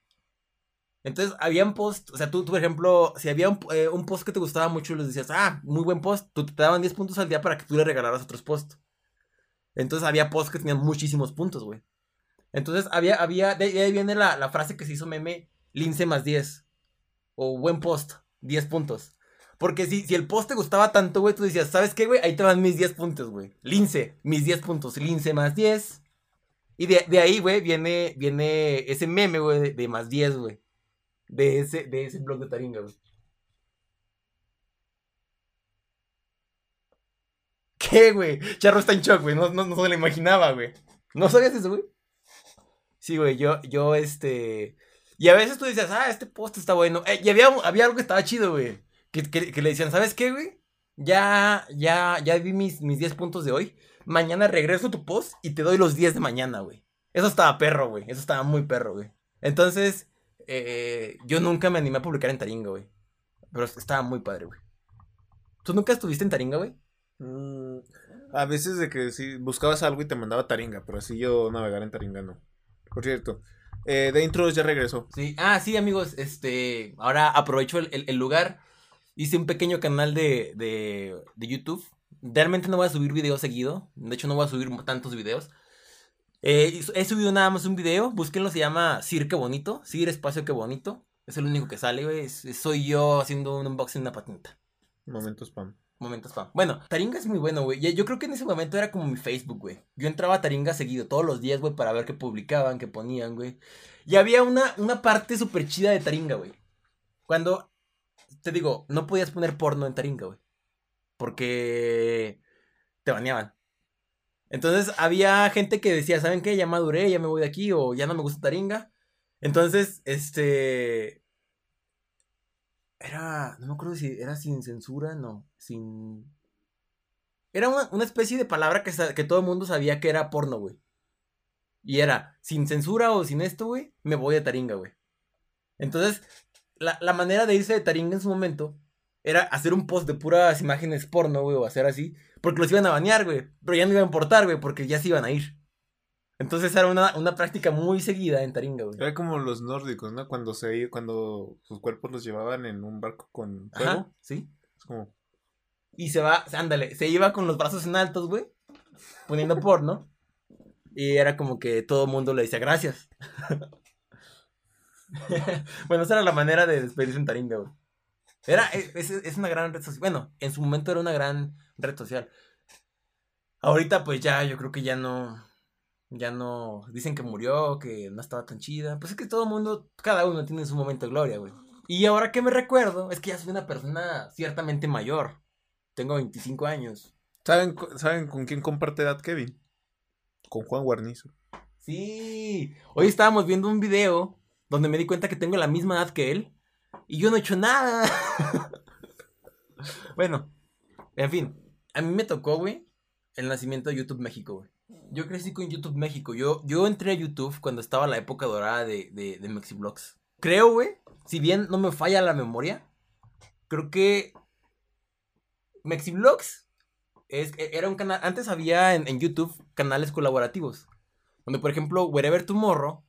Entonces, habían post, o sea, tú, por ejemplo, si había un, eh, un post que te gustaba mucho y les decías, ah, muy buen post, tú te daban 10 puntos al día para que tú le regalaras otros posts. Entonces había posts que tenían muchísimos puntos, güey. Entonces había, había, de ahí viene la, la frase que se hizo meme, lince más 10. O buen post, 10 puntos. Porque si, si el post te gustaba tanto, güey, tú decías, ¿sabes qué, güey? Ahí te van mis 10 puntos, güey. Lince, mis 10 puntos. Lince más 10. Y de, de ahí, güey, viene, viene ese meme, güey, de, más 10, güey. De ese, de ese blog de Taringa, güey. ¿Qué, güey? Charro está en shock, güey. No, no, no se lo imaginaba, güey. ¿No sabías eso, güey? Sí, güey, yo, yo, este... Y a veces tú decías, ah, este post está bueno. Eh, y había, había algo que estaba chido, güey. Que, que, que le decían, ¿sabes qué, güey? Ya, ya, ya vi mis, mis 10 puntos de hoy. Mañana regreso a tu post y te doy los 10 de mañana, güey. Eso estaba perro, güey. Eso estaba muy perro, güey. Entonces, eh, yo nunca me animé a publicar en Taringa, güey. Pero estaba muy padre, güey. ¿Tú nunca estuviste en Taringa, güey? Mm, a veces de que si buscabas algo y te mandaba Taringa, pero así yo navegar en Taringa no. Por cierto, eh, de intros ya regresó. Sí, ah, sí, amigos, este, ahora aprovecho el, el- el lugar. Hice un pequeño canal de, de, de YouTube. Realmente no voy a subir videos seguido. De hecho, no voy a subir tantos videos. Eh, he subido nada más un video. Búsquenlo, se llama Sir Qué Bonito. Sir Espacio Qué Bonito. Es el único que sale, güey. Soy yo haciendo un unboxing de una patenta. Momento spam. Momentos fan. Bueno, Taringa es muy bueno, güey. Yo creo que en ese momento era como mi Facebook, güey. Yo entraba a Taringa seguido todos los días, güey, para ver qué publicaban, qué ponían, güey. Y había una, una parte súper chida de Taringa, güey. Cuando, te digo, no podías poner porno en Taringa, güey. Porque te baneaban. Entonces había gente que decía, ¿saben qué? Ya maduré, ya me voy de aquí o ya no me gusta Taringa. Entonces, este... Era, no me acuerdo si era sin censura, no, sin... Era una, una especie de palabra que, que todo el mundo sabía que era porno, güey. Y era, sin censura o sin esto, güey, me voy a Taringa, güey. Entonces, la, la manera de irse de Taringa en su momento era hacer un post de puras imágenes porno, güey, o hacer así, porque los iban a banear, güey. Pero ya no iba a importar, güey, porque ya se iban a ir. Entonces era una, una práctica muy seguida en Taringa, güey. Era como los nórdicos, ¿no? Cuando se cuando sus cuerpos los llevaban en un barco con fuego. Ajá, sí. Es como, Y se va, ándale, se iba con los brazos en altos, güey, poniendo porno. Y era como que todo el mundo le decía gracias. bueno, esa era la manera de despedirse en Taringa, güey. Era, es, es una gran red social. Bueno, en su momento era una gran red social. Ahorita, pues ya, yo creo que ya no. Ya no. Dicen que murió, que no estaba tan chida. Pues es que todo el mundo, cada uno tiene su momento de gloria, güey. Y ahora que me recuerdo, es que ya soy una persona ciertamente mayor. Tengo 25 años. ¿saben, ¿saben con quién comparte edad Kevin? Con Juan Guarnizo. Sí. Hoy estábamos viendo un video donde me di cuenta que tengo la misma edad que él. Y yo no he hecho nada. bueno, en fin. A mí me tocó, güey, el nacimiento de YouTube México, güey. Yo crecí con YouTube México. Yo, yo entré a YouTube cuando estaba la época dorada de, de, de. Creo, güey, si bien no me falla la memoria, creo que Mexiblogs es, era un canal. Antes había en, en YouTube canales colaborativos. Donde, por ejemplo, Wherever Tomorrow.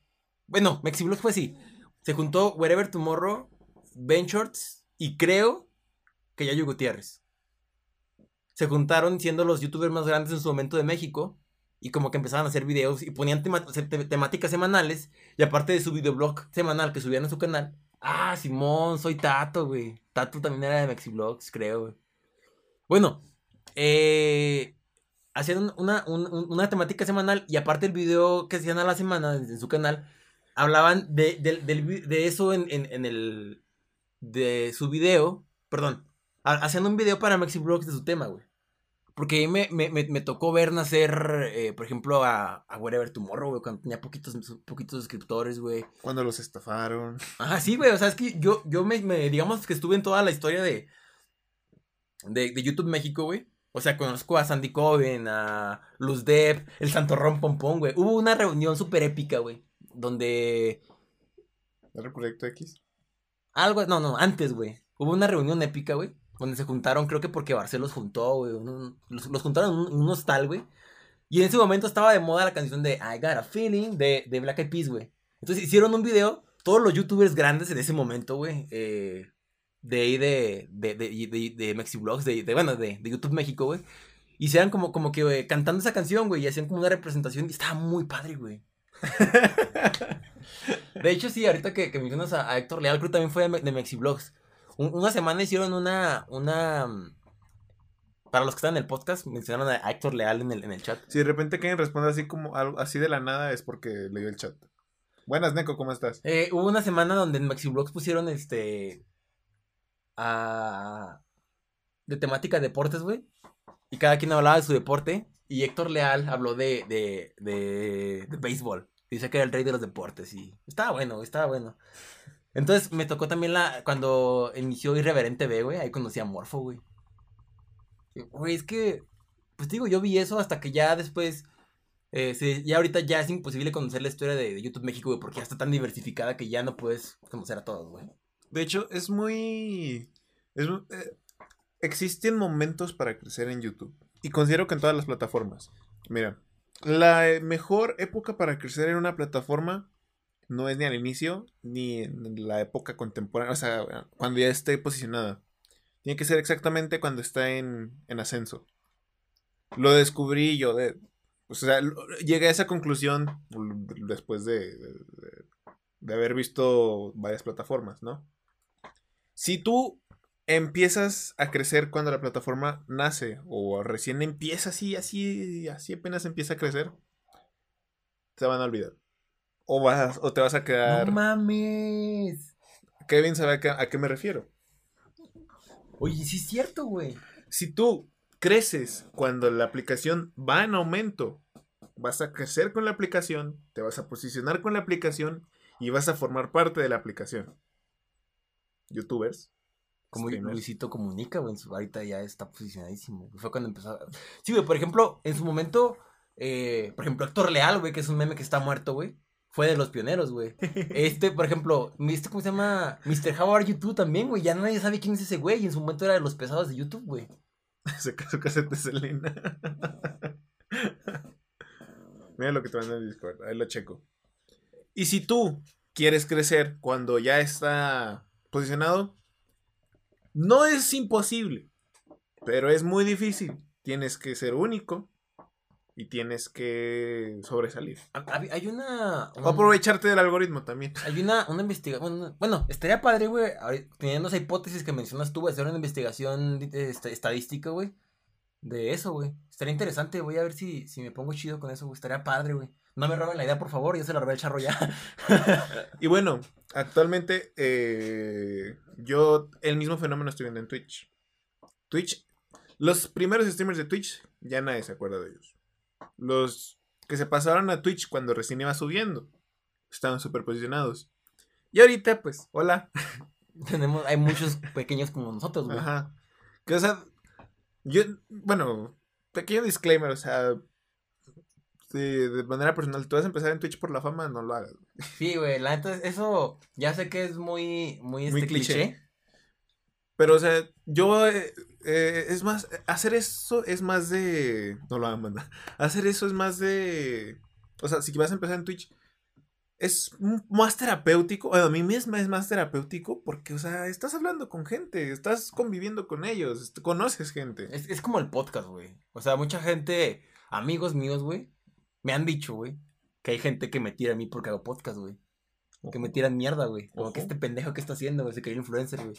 Bueno, Mexiblogs fue así. Se juntó Wherever Tomorrow, Ben Shorts y creo que Yayo Gutiérrez. Se juntaron siendo los youtubers más grandes en su momento de México. Y como que empezaban a hacer videos y ponían temáticas semanales. Y aparte de su videoblog semanal que subían en su canal. Ah, Simón, soy Tato, güey. Tato también era de Mexiblogs, creo. Bueno, eh, hacían un- una, un- un- una temática semanal y aparte el video que hacían a la semana en su canal, hablaban de, del vi- de eso en, en- en el... de su video, perdón, ha- hacían un video para Mexiblogs de su tema, güey. Porque ahí me, me, me, me tocó ver nacer, eh, por ejemplo, a, a Wherever Tomorrow, güey, cuando tenía poquitos, poquitos suscriptores, güey. Cuando los estafaron. Ajá, sí, güey. O sea, es que yo, yo me, me- digamos que estuve en toda la historia de, de, de YouTube México, güey. O sea, conozco a Sandy Coven, a Luz Depp, el Santorrón Pompón, güey. Hubo una reunión súper épica, güey. Donde. ¿Era el proyecto X? Algo. No, no, antes, güey. Hubo una reunión épica, güey. Donde se juntaron, creo que porque Barcelos juntó, güey. Los, los juntaron en un, hostal, güey. Y en ese momento estaba de moda la canción de I Got a Feeling de, de Black Eyed Peas, güey. Entonces hicieron un video, todos los youtubers grandes en ese momento, güey. eh, de ahí de, de, de, de, de Mexiblogs, de, de, bueno, de, de YouTube México, güey. hicieran como, como que eh, cantando esa canción, güey, y hacían como una representación y estaba muy padre, güey. de hecho, sí, ahorita que, que mencionas a, a Héctor Leal, creo que también fue de, de Mexiblogs. Un- una semana hicieron una, una... mm, Para los que están en el podcast, mencionaron a Héctor Leal en el, en el chat. Si de repente Kevin responde así como algo así de la nada es porque leyó el chat. Buenas, Neko, ¿cómo estás? Eh, hubo una semana donde en Mexiblogs pusieron este. a- de temática deportes, güey. Y cada quien hablaba de su deporte. Y Héctor Leal habló de, de, de, de béisbol. Dice que era el rey de los deportes. Y estaba bueno, estaba bueno. Entonces me tocó también la. Cuando inició Irreverente B, güey. Ahí conocí a Morfo, güey. Güey, es que. Pues digo, yo vi eso hasta que ya después. Eh, ya ahorita ya es imposible conocer la historia de, YouTube México, güey, porque ya está tan diversificada que ya no puedes conocer a todos, güey. De hecho, es muy... eh, existen momentos para crecer en YouTube. Y considero que en todas las plataformas. Mira, la mejor época para crecer en una plataforma no es ni al inicio ni en la época contemporánea, o sea, cuando ya esté posicionada. Tiene que ser exactamente cuando está en, en ascenso. Lo descubrí yo de... O sea, llegué a esa conclusión después de, de- de- de haber visto varias plataformas, ¿no? Si tú empiezas a crecer cuando la plataforma nace o recién empieza así, así, así apenas empieza a crecer, te van a olvidar. O, vas, o te vas a quedar... ¡No mames! Kevin sabe a qué, a qué me refiero. Oye, sí es cierto, güey. Si tú creces cuando la aplicación va en aumento, vas a crecer con la aplicación, te vas a posicionar con la aplicación y vas a formar parte de la aplicación. Youtubers. Como. Luisito Comunica, güey, en su- ahorita ya está posicionadísimo. Fue cuando empezó. Sí, güey, por ejemplo, en su momento, eh, por ejemplo, Héctor Leal, güey, que es un meme que está muerto, güey. Fue de los pioneros, güey. Este, por ejemplo, ¿viste cómo se llama? Mr. How Are You Too también, güey. Ya nadie sabe quién es ese güey. Y en su momento era de los pesados de YouTube, güey. Se casó casete Selena. Mira lo que te manda en Discord. Ahí lo checo. Y si tú quieres crecer cuando ya está posicionado, no es imposible, pero es muy difícil. Tienes que ser único y tienes que sobresalir. Hay una. O aprovecharte del algoritmo también. Hay una, una investigación. Bueno, bueno, estaría padre, güey. Teniendo esa hipótesis que mencionas tú, hacer una investigación esta- estadística, güey. De eso, güey. Estaría interesante. Voy a ver si, si me pongo chido con eso, güey. Estaría padre, güey. No me roben la idea, por favor. Yo se la robé al charro ya. Y bueno, actualmente eh, yo el mismo fenómeno estoy viendo en Twitch. Twitch, los primeros streamers de Twitch, ya nadie se acuerda de ellos. Los que se pasaron a Twitch cuando recién iba subiendo, estaban súper posicionados. Y ahorita, pues, hola. Tenemos, hay muchos pequeños como nosotros, güey. Ajá. Que, o sea, yo, bueno, pequeño disclaimer, o sea, sí, de manera personal, tú vas a empezar en Twitch por la fama, no lo hagas. Sí, güey. La neta, eso ya sé que es muy, muy, Muy este, cliché. cliché. Pero, o sea, yo, eh, eh, es más, hacer eso es más de... No lo hagan, banda. Hacer eso es más de... O sea, si vas a empezar en Twitch, es más terapéutico. Bueno, a mí misma es más terapéutico porque, o sea, estás hablando con gente, estás conviviendo con ellos, conoces gente. Es, es como el podcast, güey. O sea, mucha gente, amigos míos, güey, me han dicho, güey, que hay gente que me tira a mí porque hago podcast, güey. Que me tiran mierda, güey. Como que este pendejo que está haciendo, güey, se cree influencer, güey.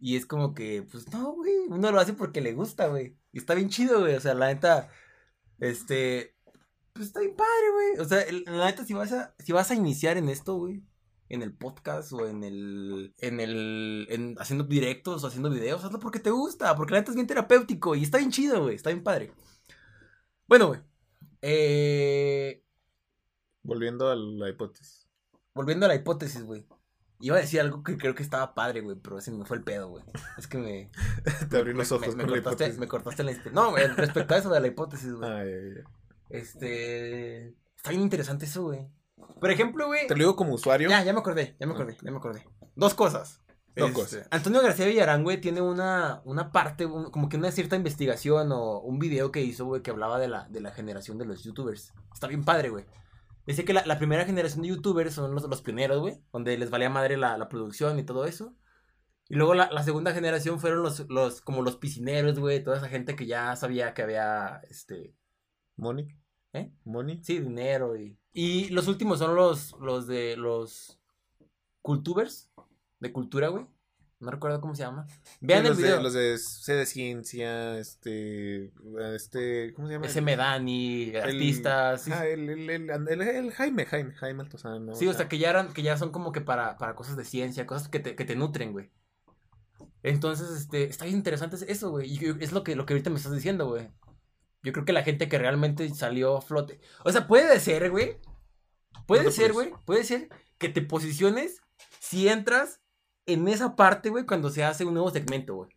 Y es como que, pues no, güey, uno lo hace porque le gusta, güey. Y está bien chido, güey. O sea, la neta, este, pues está bien padre, güey. O sea, el- la neta, si vas a, si vas a iniciar en esto, güey, en el podcast o en el, en el, en haciendo directos o haciendo videos, hazlo porque te gusta, porque la neta es bien terapéutico y está bien chido, güey, está bien padre. Bueno, güey, eh, Volviendo a la hipótesis. volviendo a la hipótesis, güey. Iba a decir algo que creo que estaba padre, güey, pero se me fue el pedo, güey. Es que me... Te abrí me- los ojos me, me con la cortaste, hipótesis. me cortaste la... No, respecto a eso de la hipótesis, güey. Este... Está bien interesante eso, güey. Por ejemplo, güey... Te lo digo como usuario. Ya, ya me acordé, ya me acordé, ya me acordé. Dos cosas. Este. Antonio García Villarán, güey, tiene una, una parte, un- como que una cierta investigación o un video que hizo, güey, que hablaba de la, de la generación de los youtubers. Está bien padre, güey. Dice que la, la primera generación de youtubers son los, los pioneros, güey, donde les valía madre la, la producción y todo eso. Y luego la, la segunda generación fueron los, los, como los piscineros, güey, toda esa gente que ya sabía que había, este, Money. ¿Eh? Money. sí, dinero y... Y los últimos son los, los de los cultubers, de cultura, güey. No recuerdo cómo se llama. Vean Sí, el los video. De, los de C de ciencia, este, este, ¿cómo se llama? Ese Medani, artistas. sí, Ah, el, el, el, el- Jaime, Jaime, Jaime Altozano. Sí, o sea, que ya eran, que ya son como que para, para cosas de ciencia, cosas que te, que te nutren, güey. Entonces, este, está bien interesante eso, güey. Y es lo que, lo que ahorita me estás diciendo, güey. Yo creo que la gente que realmente salió a flote. O sea, puede ser, güey. Puede No ser, puedes. güey. Puede ser que te posiciones si entras en esa parte, güey, cuando se hace un nuevo segmento, güey.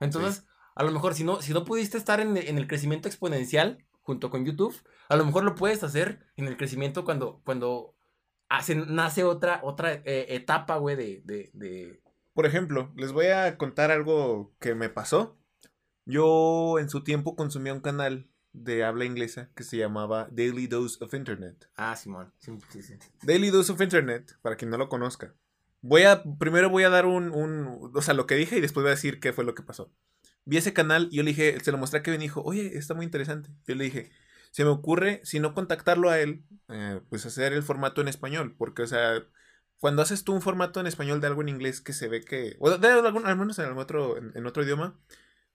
Entonces, a lo mejor si no, si no pudiste estar en, en el crecimiento exponencial junto con YouTube, a lo mejor lo puedes hacer en el crecimiento cuando, cuando hace, nace otra, otra eh, etapa, güey, de, de, de... Por ejemplo, les voy a contar algo que me pasó. Yo en su tiempo consumía un canal de habla inglesa que se llamaba Daily Dose of Internet. Ah, Simón. Sí, sí, sí. Daily Dose of Internet, para quien no lo conozca. Voy a, primero voy a dar un, un, o sea, lo que dije y después voy a decir qué fue lo que pasó. Vi ese canal y yo le dije, se lo mostré a Kevin y dijo, oye, está muy interesante. Yo le dije, se me ocurre, si no contactarlo a él, eh, pues hacer el formato en español, porque, o sea, cuando haces tú un formato en español de algo en inglés que se ve que, o de algún, al menos en algún otro, en, en otro idioma,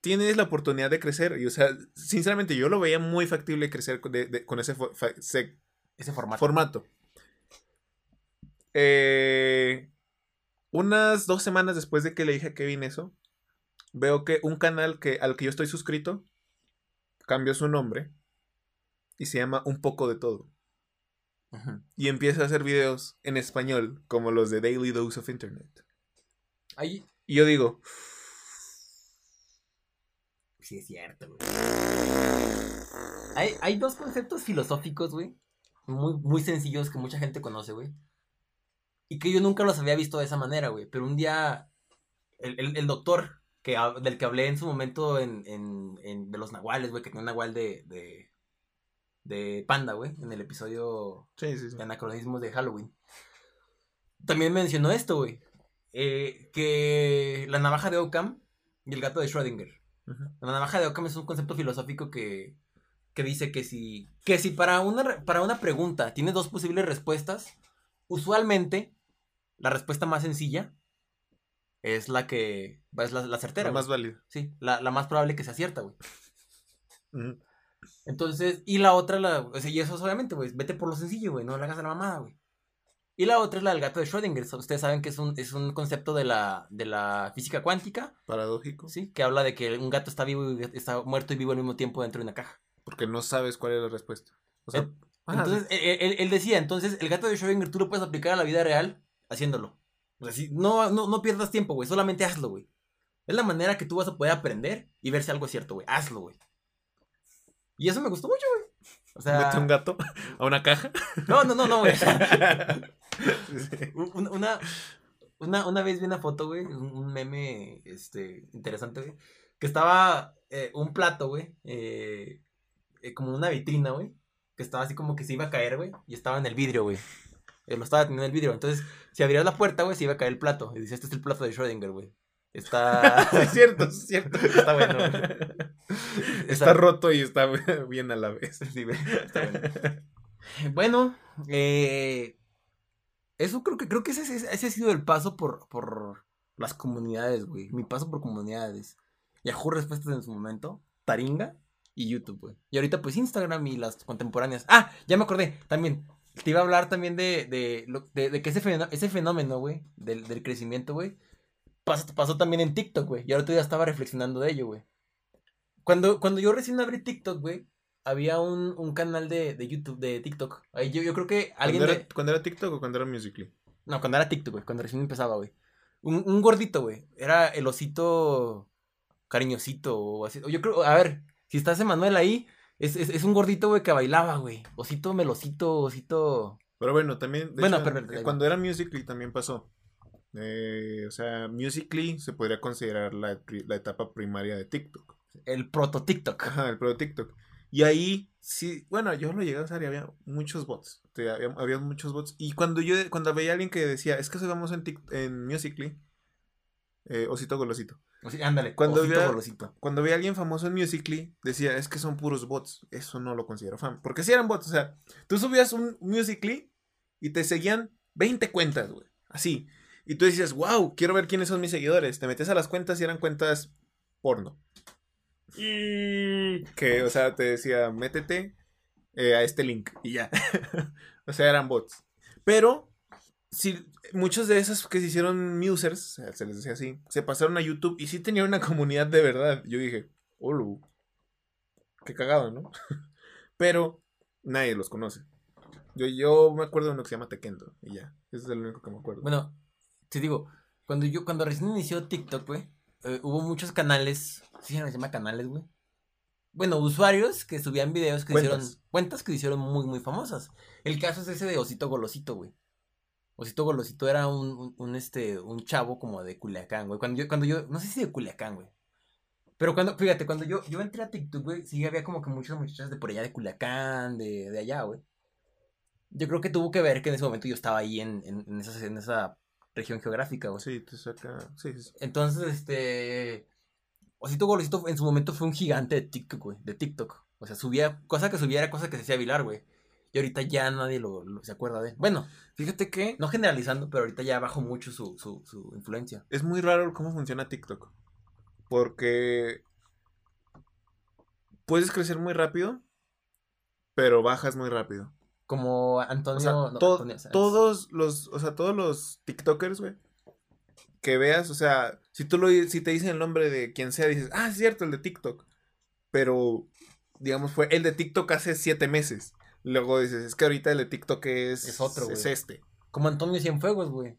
tienes la oportunidad de crecer. Y, o sea, sinceramente, yo lo veía muy factible crecer con, de- de- con ese, fo- fa- se- Ese formato. formato. Eh, unas dos semanas después de que le dije a Kevin eso, veo que un canal que, al que yo estoy suscrito cambió su nombre y se llama Un poco de todo. Y empieza a hacer videos en español, como los de Daily Dose of Internet. Ahí. Y yo digo, Sí, es cierto, güey. Hay, hay dos conceptos filosóficos, güey. Muy, muy sencillos que mucha gente conoce, güey. Y que yo nunca los había visto de esa manera, güey. Pero un día, el, el- el doctor que, del que hablé en su momento en, en- en- de los nahuales, güey, que tiene un nahual de, de, de panda, güey, en el episodio sí, sí, sí. de anacronismos de Halloween. También mencionó esto, güey. eh, que la navaja de Occam y el gato de Schrödinger. La navaja de Occam es un concepto filosófico que, que dice que si, que si para, una, para una pregunta tiene dos posibles respuestas, usualmente la respuesta más sencilla es la que es la, la certera. Lo más güey. válido. Sí, la, la más probable que se acierta, güey. Entonces, y la otra, la, o sea, y eso es obviamente, güey, vete por lo sencillo, güey, no le hagas a la mamada, güey. Y la otra es la del gato de Schrödinger. Ustedes saben que es un, es un concepto de la, de la física cuántica, Paradójico. ¿sí? Que habla de que un gato está vivo y está muerto y vivo al mismo tiempo dentro de una caja. Porque no sabes cuál es la respuesta. O sea, ah, Entonces, sí. él, él- él decía, entonces, el gato de Schrödinger tú lo puedes aplicar a la vida real haciéndolo. O sea, si- no, no, no pierdas tiempo, güey, solamente hazlo, güey. Es la manera que tú vas a poder aprender y ver si algo es cierto, güey. Hazlo, güey. Y eso me gustó mucho, güey. O sea, mete un gato a una caja. no, no, no, no, güey. Una, una, una vez vi una foto, güey, un, un meme, este, interesante, güey, que estaba eh, un plato, güey, eh, eh, como una vitrina, güey, que estaba así como que se iba a caer, güey, y estaba en el vidrio, güey. Eh, lo estaba teniendo en el vidrio, entonces, si abrías la puerta, güey, se iba a caer el plato, y dice, este es el plato de Schrödinger, güey. Está... Es cierto, es cierto. Está bueno. Está roto y está bien a la vez. Sí, güey, está bueno. Bueno, eh, eso creo que creo que ese, ese- ese ha sido el paso por, por las comunidades, güey. Mi paso por comunidades. Yahoo Respuestas en su momento, Taringa y YouTube, güey. Y ahorita pues Instagram y las contemporáneas. Ah, ya me acordé, también. Te iba a hablar también de, de, de, de que ese fenómeno, ese fenómeno, güey, del, del crecimiento, güey, pasó, pasó también en TikTok, güey. Y ahora tú ya estaba reflexionando de ello, güey. Cuando, cuando yo recién abrí TikTok, güey, había un, un canal de, de YouTube, de TikTok. Ahí yo, yo creo que alguien ¿Cuando, de... era, cuando era TikTok o cuando era Musical.ly? No, cuando era TikTok, güey, cuando recién empezaba, güey. Un, un gordito, güey. Era el osito cariñosito o así. Yo creo, a ver, si estás Emanuel ahí, es, es, es un gordito, güey, que bailaba, güey. Osito melosito, osito... Pero bueno, también. de Bueno, hecho, pero- cuando era Musical.ly también pasó. Eh, o sea, Musical.ly se podría considerar la, la etapa primaria de TikTok. El proto TikTok. Ajá, el pro TikTok. Y ahí, sí, bueno, yo lo llegué a usar y había muchos bots. Te- Había, había muchos bots. Y cuando yo, cuando veía a alguien que decía, es que soy famoso en, en Musical.ly, eh, osito golosito. O sea, ándale, Cuando osito vea- golosito. Cuando veía a alguien famoso en Musical.ly, decía, es que son puros bots. Eso no lo considero fan. Porque si eran bots, o sea, tú subías un Musical.ly y te seguían 20 cuentas, güey. Así. Y tú decías, wow, quiero ver quiénes son mis seguidores. Te metes a las cuentas y eran cuentas porno. Y... Que, o sea, te decía, métete eh, a este link y ya. o sea, eran bots. Pero, si muchos de esos que se hicieron musers, se les decía así, se pasaron a YouTube y sí tenían una comunidad de verdad. Yo dije, hola, qué cagado, ¿no? Pero nadie los conoce. Yo, yo me acuerdo de uno que se llama Tekendo y ya. Ese es el único que me acuerdo. Bueno, te digo, cuando yo, cuando recién inició TikTok, güey, eh, hubo muchos canales, ¿sí se llama canales, güey? Bueno, usuarios que subían videos que Cuentas. hicieron, cuentas que hicieron muy, muy famosas. El caso es ese de Osito Golosito, güey. Osito Golosito era un, un, un, este, un chavo como de Culiacán, güey. Cuando yo, cuando yo, no sé si de Culiacán, güey. Pero cuando, fíjate, cuando yo, yo entré a TikTok, güey, sí había como que muchas muchachas de por allá de Culiacán, de, de allá, güey. Yo creo que tuvo que ver que en ese momento yo estaba ahí en, en, en esa, en esa región geográfica, güey. Sí, te saca. Sí, sí, sí. Entonces, este. Osito Golosito en su momento fue un gigante de TikTok, güey. De TikTok. O sea, subía. Cosa que subía era cosa que se hacía vilar, güey. Y ahorita ya nadie lo, lo- se acuerda de él. Bueno, Fíjate que no generalizando, pero ahorita ya bajó mucho su, su, su influencia. es muy raro cómo funciona TikTok. Porque puedes crecer muy rápido, pero bajas muy rápido. Como Antonio. O sea, no, to- Antonio todos los, o sea, todos los TikTokers, güey, que veas, o sea, si tú lo, si te dicen el nombre de quien sea, dices, ah, es cierto, el de TikTok. Pero, digamos, fue el de TikTok hace siete meses. Luego dices, es que ahorita el de TikTok es, Es otro, es güey. este. Como Antonio Cienfuegos, güey.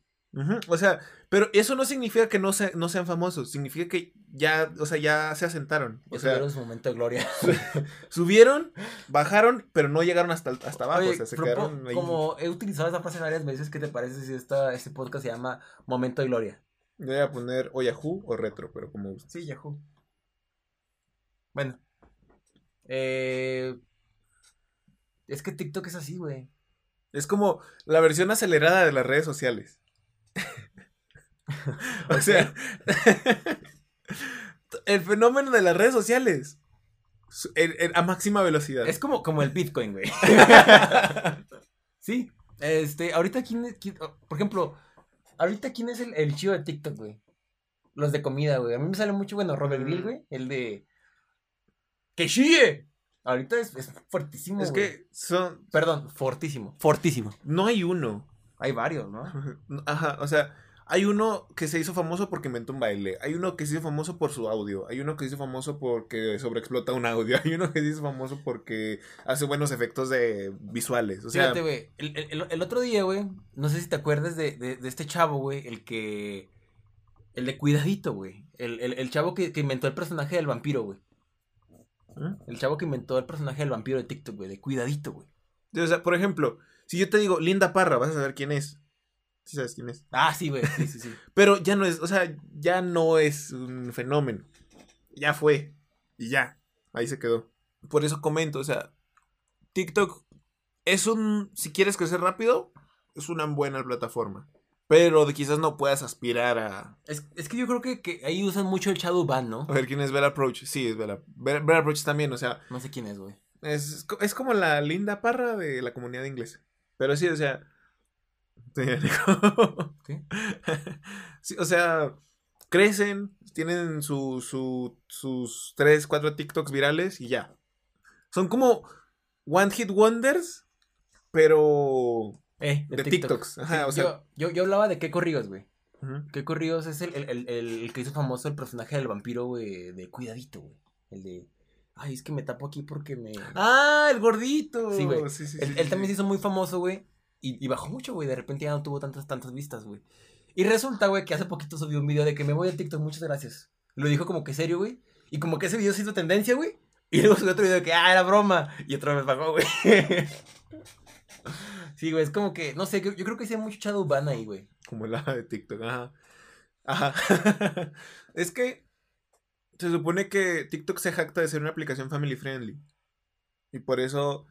O sea, pero eso no significa que no, se- no sean famosos, significa que ya, o sea, ya se asentaron. O sea, tuvieron su momento de gloria. subieron, bajaron, pero no llegaron hasta, hasta abajo, Oye, o sea, se quedaron ahí. como he utilizado esa frase varias veces, ¿qué te parece si esta, este podcast se llama Momento de Gloria? Yo voy a poner o Yahoo o Retro, pero como gusta. Sí, Yahoo. Bueno. Eh, es que TikTok es así, güey. Es como la versión acelerada de las redes sociales. o sea, el fenómeno de las redes sociales su- en- en- a máxima velocidad. Es como, como el Bitcoin, güey. sí. Este, ahorita quién, es- quién- por ejemplo, ahorita quién es el, el chido de TikTok, güey. Los de comida, güey. A mí me sale mucho, bueno, Robert Grill, Mm. güey. El de. ¡Que chille! Ahorita es, es fuertísimo, Es güey. que son. Perdón, fortísimo. Fortísimo. No hay uno. Hay varios, ¿no? Ajá, o sea, hay uno que se hizo famoso porque inventó un baile. Hay uno que se hizo famoso por su audio. Hay uno que se hizo famoso porque sobreexplota un audio. Hay uno que se hizo famoso porque hace buenos efectos de visuales. O sea, Fíjate, güey. El, el- el otro día, güey. No sé si te acuerdas de, de- de este chavo, güey. El que. El de Cuidadito, güey. El, el- el chavo que, que inventó el personaje del vampiro, güey. El chavo que inventó el personaje del vampiro de TikTok, güey. De Cuidadito, güey. o sea, por ejemplo, si yo te digo Linda Parra, vas a saber quién es. Sí sabes quién es. Ah, sí, güey. Sí, sí, sí. Pero ya no es, o sea, ya no es un fenómeno. Ya fue. Y ya. Ahí se quedó. Por eso comento, o sea, TikTok es un, si quieres crecer rápido, es una buena plataforma. Pero quizás no puedas aspirar a... Es, es que yo creo que, que ahí usan mucho el Shadow Ban, ¿no? A ver, ¿quién es Bella Approach? Sí, es Bella. Bella, Bella Approach también, o sea, No sé quién es, güey. es, es como la linda parra de la comunidad inglesa. Pero sí, o sea... Sí, o sea, crecen, tienen su, su- sus 3, 4 TikToks virales y ya. Son como One Hit Wonders, pero... Eh, De TikToks, ajá, o sea- yo, yo, yo hablaba de qué corridos, güey. ¿Qué corridos es el, el, el, el que hizo famoso el personaje del vampiro, güey? De Cuidadito, güey. El de. Ay, es que me tapo aquí porque me. Ah, el gordito. Sí, güey. Sí, sí, él sí, él sí. también se hizo muy famoso, güey. Y, y bajó mucho, güey. De repente ya no tuvo tantas, tantas vistas, güey. Y resulta, güey, que hace poquito subió un video de que me voy a TikTok, muchas gracias. Lo dijo como que serio, güey. Y como que ese video se hizo tendencia, güey. Y luego subió otro video de que, ah, era broma. Y otra vez bajó, güey. sí, güey, es como que, no sé, yo, yo creo que hay mucho shadow ban ahí, güey. Como la de TikTok, ajá. Ajá. es que se supone que TikTok se jacta de ser una aplicación family friendly. Y por eso.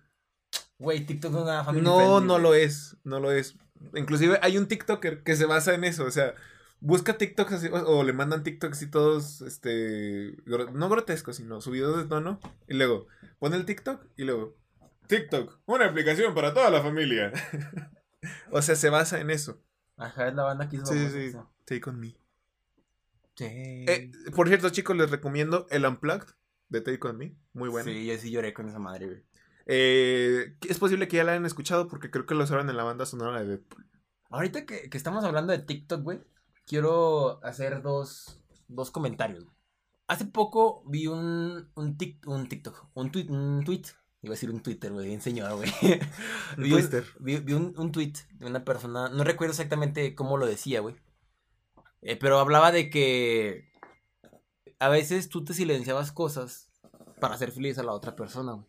Güey, TikTok es una familia. No, no lo es. No lo es. Inclusive hay un TikToker que se basa en eso. O sea, busca TikToks así. O, o le mandan TikToks y todos. Este. gro- No grotescos, sino subidos de tono. Y luego pone el TikTok y luego. TikTok, una aplicación para toda la familia. o sea, se basa en eso. Ajá, es la banda que hizo. Sí, sí, sí. Take on me. Sí. Eh, por cierto, chicos, les recomiendo el Unplugged de Take On Me. Muy bueno. Sí, yo sí lloré con esa madre, güey. Eh, es posible que ya la hayan escuchado porque creo que lo usaron en la banda sonora de Deadpool. Ahorita que, que estamos hablando de TikTok, güey, quiero hacer dos, dos comentarios. güey. Hace poco vi un, un, tic- un TikTok, un tweet, un tweet, iba a decir un Twitter, güey, bien señor, güey. Un vi un, vi, vi un, un tweet de una persona, no recuerdo exactamente cómo lo decía, güey. Eh, pero hablaba de que a veces tú te silenciabas cosas para hacer feliz a la otra persona, güey.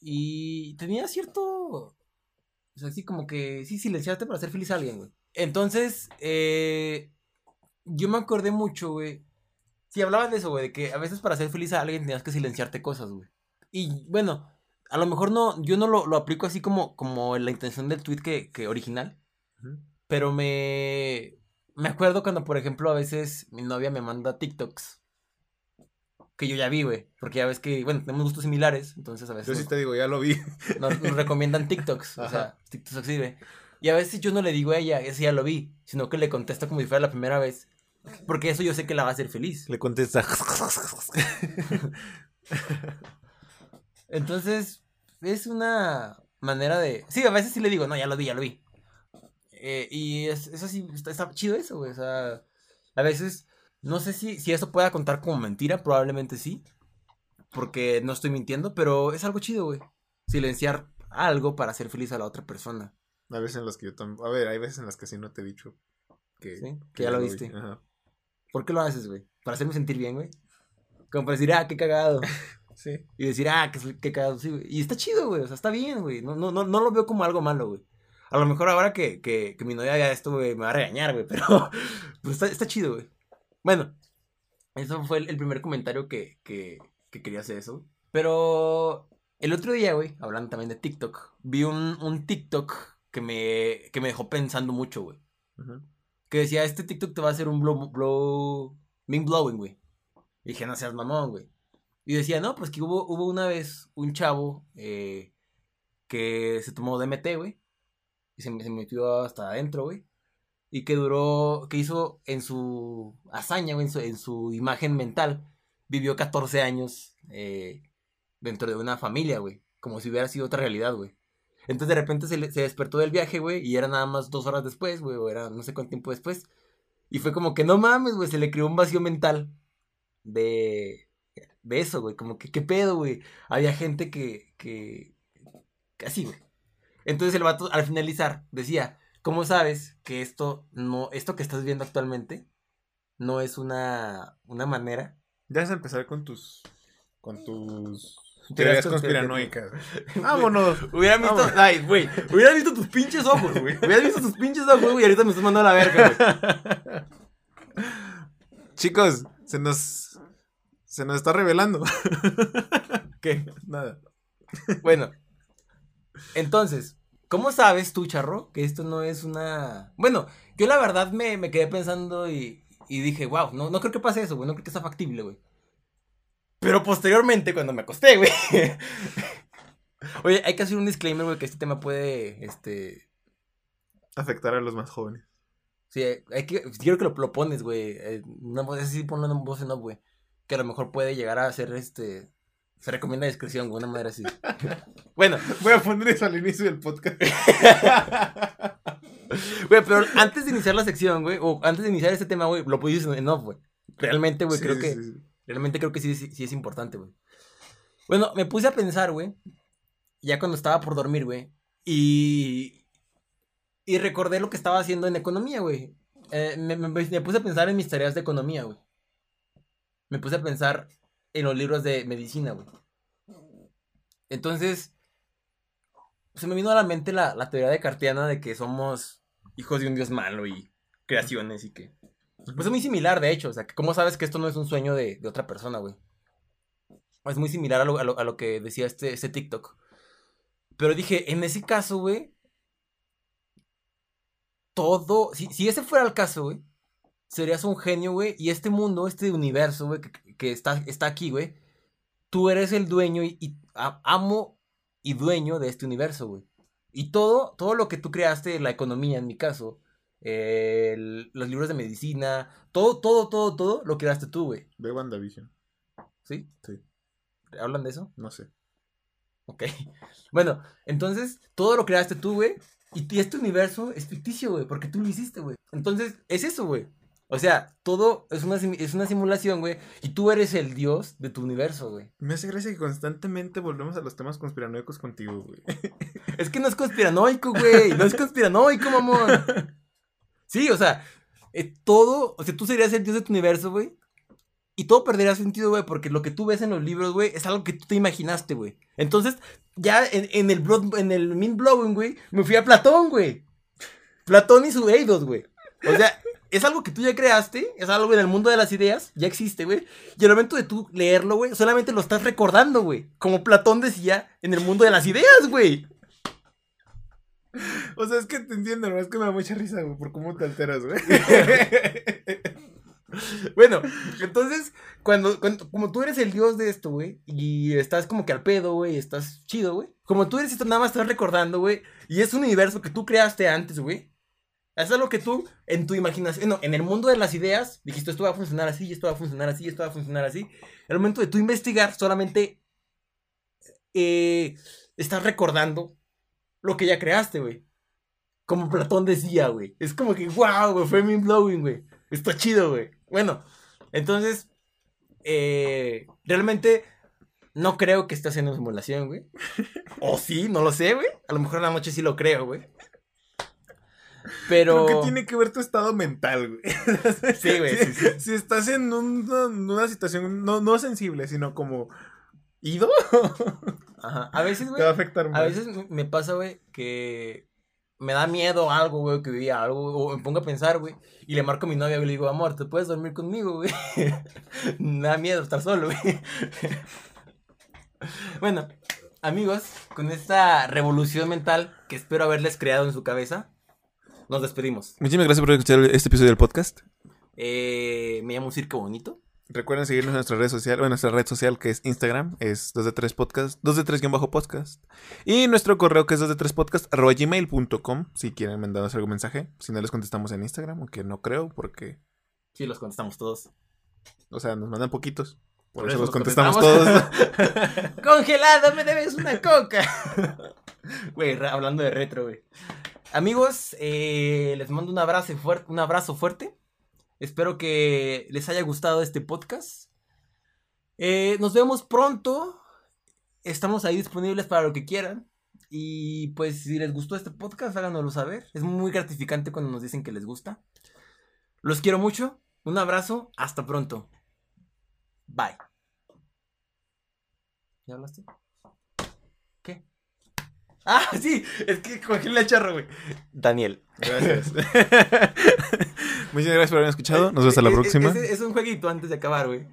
Y tenía cierto o sea, así como que sí silenciarte para hacer feliz a alguien, güey. Entonces, eh, yo me acordé mucho, güey. Si hablabas de eso, güey, de que a veces para hacer feliz a alguien tenías que silenciarte cosas, güey. Y bueno, a lo mejor no, yo no lo, lo aplico así como, como la intención del tweet que, que original. Ujú. Pero me, me acuerdo cuando, por ejemplo, a veces mi novia me manda TikToks. Que yo ya vi, güey. Porque ya ves que, bueno, tenemos gustos similares. Entonces a veces Yo sí nos- te digo, ya lo vi. nos, nos recomiendan TikToks. o sea. TikToks güey. Y a veces yo no le digo a ella, ese ya lo vi. Sino que le contesto como si fuera la primera vez. Porque eso yo sé que la va a hacer feliz. Le contesta. Entonces, es una manera de. Sí, a veces sí le digo, no, ya lo vi, ya lo vi. Eh, y es, es así, está, está chido eso, güey. O sea, a veces, no sé si, si eso pueda contar como mentira, probablemente sí. Porque no estoy mintiendo, pero es algo chido, güey. Silenciar algo para hacer feliz a la otra persona. A veces en las que yo también. A ver, hay veces en las que sí no te he dicho que, ¿Sí? Que ya lo vi. viste. Ajá. ¿Por qué lo haces, güey? Para hacerme sentir bien, güey. Como para decir, ah, qué cagado. Sí. Y decir, ah, qué, qué cagado, sí, güey. Y está chido, güey. O sea, está bien, güey. No, no, no, no lo veo como algo malo, güey. A lo mejor ahora que, que, que mi novia vea esto, güey, me va a regañar, güey. Pero pues está, está chido, güey. Bueno, eso fue el, el primer comentario que, que, que quería hacer eso. Pero el otro día, güey, hablando también de TikTok, vi un, un TikTok que me, que me dejó pensando mucho, güey. Que decía, este TikTok te va a hacer un blow, blow, mind blowing, güey. Y dije, no seas mamón, güey. Y decía, no, pues que hubo, hubo una vez un chavo eh, que se tomó DMT, güey. Y se, metió hasta adentro, güey. Y que duró, que hizo en su hazaña, güey, en su, en su imagen mental. Vivió 14 años eh, dentro de una familia, güey. Como si hubiera sido otra realidad, güey. Entonces de repente se, se despertó del viaje, güey, y era nada más dos horas después, güey, o era no sé cuánto tiempo después. Y fue como que no mames, güey, se le creó un vacío mental de, de eso, güey, como que qué pedo, güey. Había gente que, que, así, güey. Entonces el vato al finalizar decía, ¿cómo sabes que esto no, esto que estás viendo actualmente no es una, una manera? Ya vas a empezar con tus. Con tus. Teorías conspiranoicas. Vámonos. Hubieran visto, ay, güey, hubieran visto tus pinches ojos, güey. Hubieran visto tus pinches ojos, güey, y ahorita me estás mandando a la verga, güey. Chicos, se nos. Se nos está revelando. ¿Qué? Nada. Bueno, entonces, ¿cómo sabes tú, Charro, que esto no es una... Bueno, yo la verdad me, me quedé pensando y, y dije, wow, no, no creo que pase eso, güey, no creo que sea factible, güey. Pero posteriormente, cuando me acosté, güey. Oye, hay que hacer un disclaimer, güey, que este tema puede, este... Afectar a los más jóvenes. Sí, hay que, quiero que lo, lo pones, güey. eh, Una voz, así ponlo en voz en off, güey. Que a lo mejor puede llegar a ser, este... Se recomienda discreción, güey, una manera así. bueno, Voy a poner eso al inicio del podcast. Güey, pero antes de iniciar la sección, güey, o antes de iniciar este tema, güey, lo pudiste en off, güey. Realmente, güey, Sí, creo sí, que, sí, realmente creo que sí, sí, sí es importante, güey. Bueno, me puse a pensar, güey, ya cuando estaba por dormir, güey, y, y recordé lo que estaba haciendo en economía, güey. Eh, me, me- me puse a pensar en mis tareas de economía, güey. Me puse a pensar en los libros de medicina, güey. Entonces, se me vino a la mente la, teoría de Cartiana de que somos hijos de un dios malo y creaciones y que... Pues es muy similar, de hecho, o sea, ¿cómo sabes que esto no es un sueño de, otra persona, güey? Es muy similar a lo, que decía este, este TikTok. Pero dije, en ese caso, güey, todo, si ese fuera el caso, güey, serías un genio, güey, y este mundo, este universo, güey, que, que está, está aquí, güey, tú eres el dueño y, y a- amo y dueño de este universo, güey. Y todo, todo lo que tú creaste, la economía en mi caso, eh, el- los libros de medicina, todo, todo, todo, todo, lo creaste tú, güey. Ve WandaVision. ¿Sí? Sí. ¿Hablan de eso? No sé. Ok. Bueno, entonces, todo lo creaste tú, güey. Y este universo es ficticio, güey, porque tú lo hiciste, güey. Entonces, es eso, güey. O sea, todo es una, es una simulación, güey. Y tú eres el dios de tu universo, güey. Me hace gracia que constantemente volvemos a los temas conspiranoicos contigo, güey. Es que no es conspiranoico, güey. No es conspiranoico, mamón. Sí, o sea, eh, todo, o sea, tú serías el dios de tu universo, güey. Y todo perdería sentido, güey, porque lo que tú ves en los libros, güey, es algo que tú te imaginaste, güey. Entonces, ya en, en el blood, en el mind blowing, güey, me fui a Platón, güey. Platón y su Eidos, güey. O sea, es algo que tú ya creaste, es algo en el mundo de las ideas, ya existe, güey. Y al momento de tú leerlo, güey, solamente lo estás recordando, güey. Como Platón decía en el mundo de las ideas, güey. O sea, es que te entiendo, ¿no? Es que me da mucha risa, güey, por cómo te alteras, güey. Bueno, entonces, cuando, cuando- como tú eres el dios de esto, güey, y estás como que al pedo, güey, estás chido, güey. Como tú eres esto, nada más estás recordando, güey, y es un universo que tú creaste antes, güey. Es algo que tú, en tu imaginación, no, en el mundo de las ideas, dijiste, esto va a funcionar así, esto va a funcionar así, esto va a funcionar así. En el momento de tú investigar, solamente eh, estás recordando lo que ya creaste, güey. Como Platón decía, güey. Es como que, wow, güey, fue mind blowing, güey. Está chido, güey. Bueno, entonces, eh, realmente no creo que esté haciendo simulación, güey. O sí, no lo sé, güey. A lo mejor en la noche sí lo creo, güey. Pero... Creo que tiene que ver tu estado mental, güey. Sí, güey, Si, sí, sí. si estás en un- en una situación no, no sensible, sino como ido, Ajá. A veces, te güey. va a afectar más. A veces me- pasa, güey, que me da miedo algo, güey, que vivía algo, o me pongo a pensar, güey, y le marco a mi novia, y le digo, amor, ¿te puedes dormir conmigo, güey? me da miedo estar solo, güey. bueno, amigos, con esta revolución mental que espero haberles creado en su cabeza, nos despedimos. Muchísimas gracias por escuchar este episodio del podcast. Eh, me llamo Circo Bonito. Recuerden seguirnos en nuestra red social, bueno, nuestra red social que es Instagram, es 2 de 3 podcast, 2 de 3 guion bajo podcast. Y nuestro correo que es 2 de 3 podcast arroba gmail.com si quieren mandarnos algún mensaje. Si no les contestamos en Instagram, aunque no creo, porque, Sí, los contestamos todos. o sea, nos mandan poquitos. Por, Por eso eso los contestamos contestamos. todos. Congelado, me debes una coca. Güey, hablando de retro, güey. Amigos, eh, les mando un abrazo, fuerte, un abrazo fuerte. Espero que les haya gustado este podcast. Eh, nos vemos pronto. Estamos ahí disponibles para lo que quieran. Y pues si les gustó este podcast, háganoslo saber. Es muy gratificante cuando nos dicen que les gusta. Los quiero mucho. Un abrazo. Hasta pronto. Bye. ¿Ya hablaste? Ah, sí, es que cogí la charro, güey. Daniel. Gracias. Muchas gracias por haberme escuchado. Nos vemos hasta la Es- es- próxima. Es, es un jueguito antes de acabar, güey.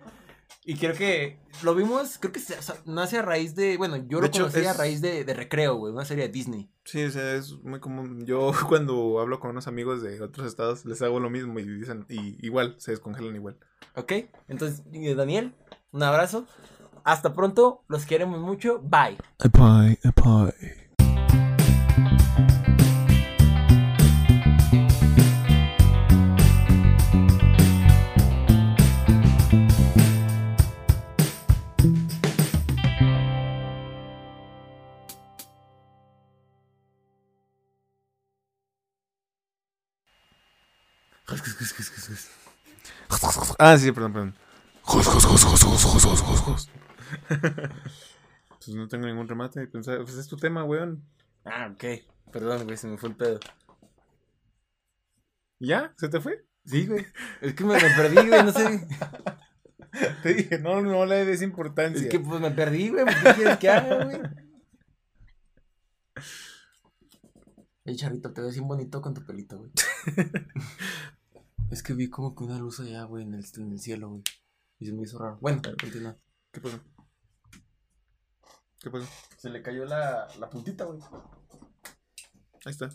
Y creo que lo vimos, creo que se- o sea, nace a raíz de, bueno, yo De lo hecho, conocí a raíz de, de Recreo, güey, una serie de Disney. Sí, o sea, es muy común. Yo cuando hablo con unos amigos de otros estados les hago lo mismo y dicen, y igual, se descongelan igual. ¿Ok? Entonces, eh, Daniel, un abrazo. Hasta pronto, los queremos mucho. Bye. Bye, bye. Ah, sí, perdón, perdón. Pues no tengo ningún remate. Pensaba, pues es tu tema, weón. Ah, ok. Perdón, güey, se me fue el pedo. ¿Ya? ¿Se te fue? Sí, güey. Es que me, me perdí, güey, no sé. Te dije, no, no le des importancia. Es que pues me perdí, güey. ¿Qué quieres que haga, güey? Ey, charrito, te ves bien bonito con tu pelito, güey. Es que vi como que una luz allá, güey, en el, en el cielo, güey. Y se me hizo raro. Bueno, continúa. ¿Qué pasó? ¿Qué pasó? Se le cayó la, la puntita, güey. Ahí está.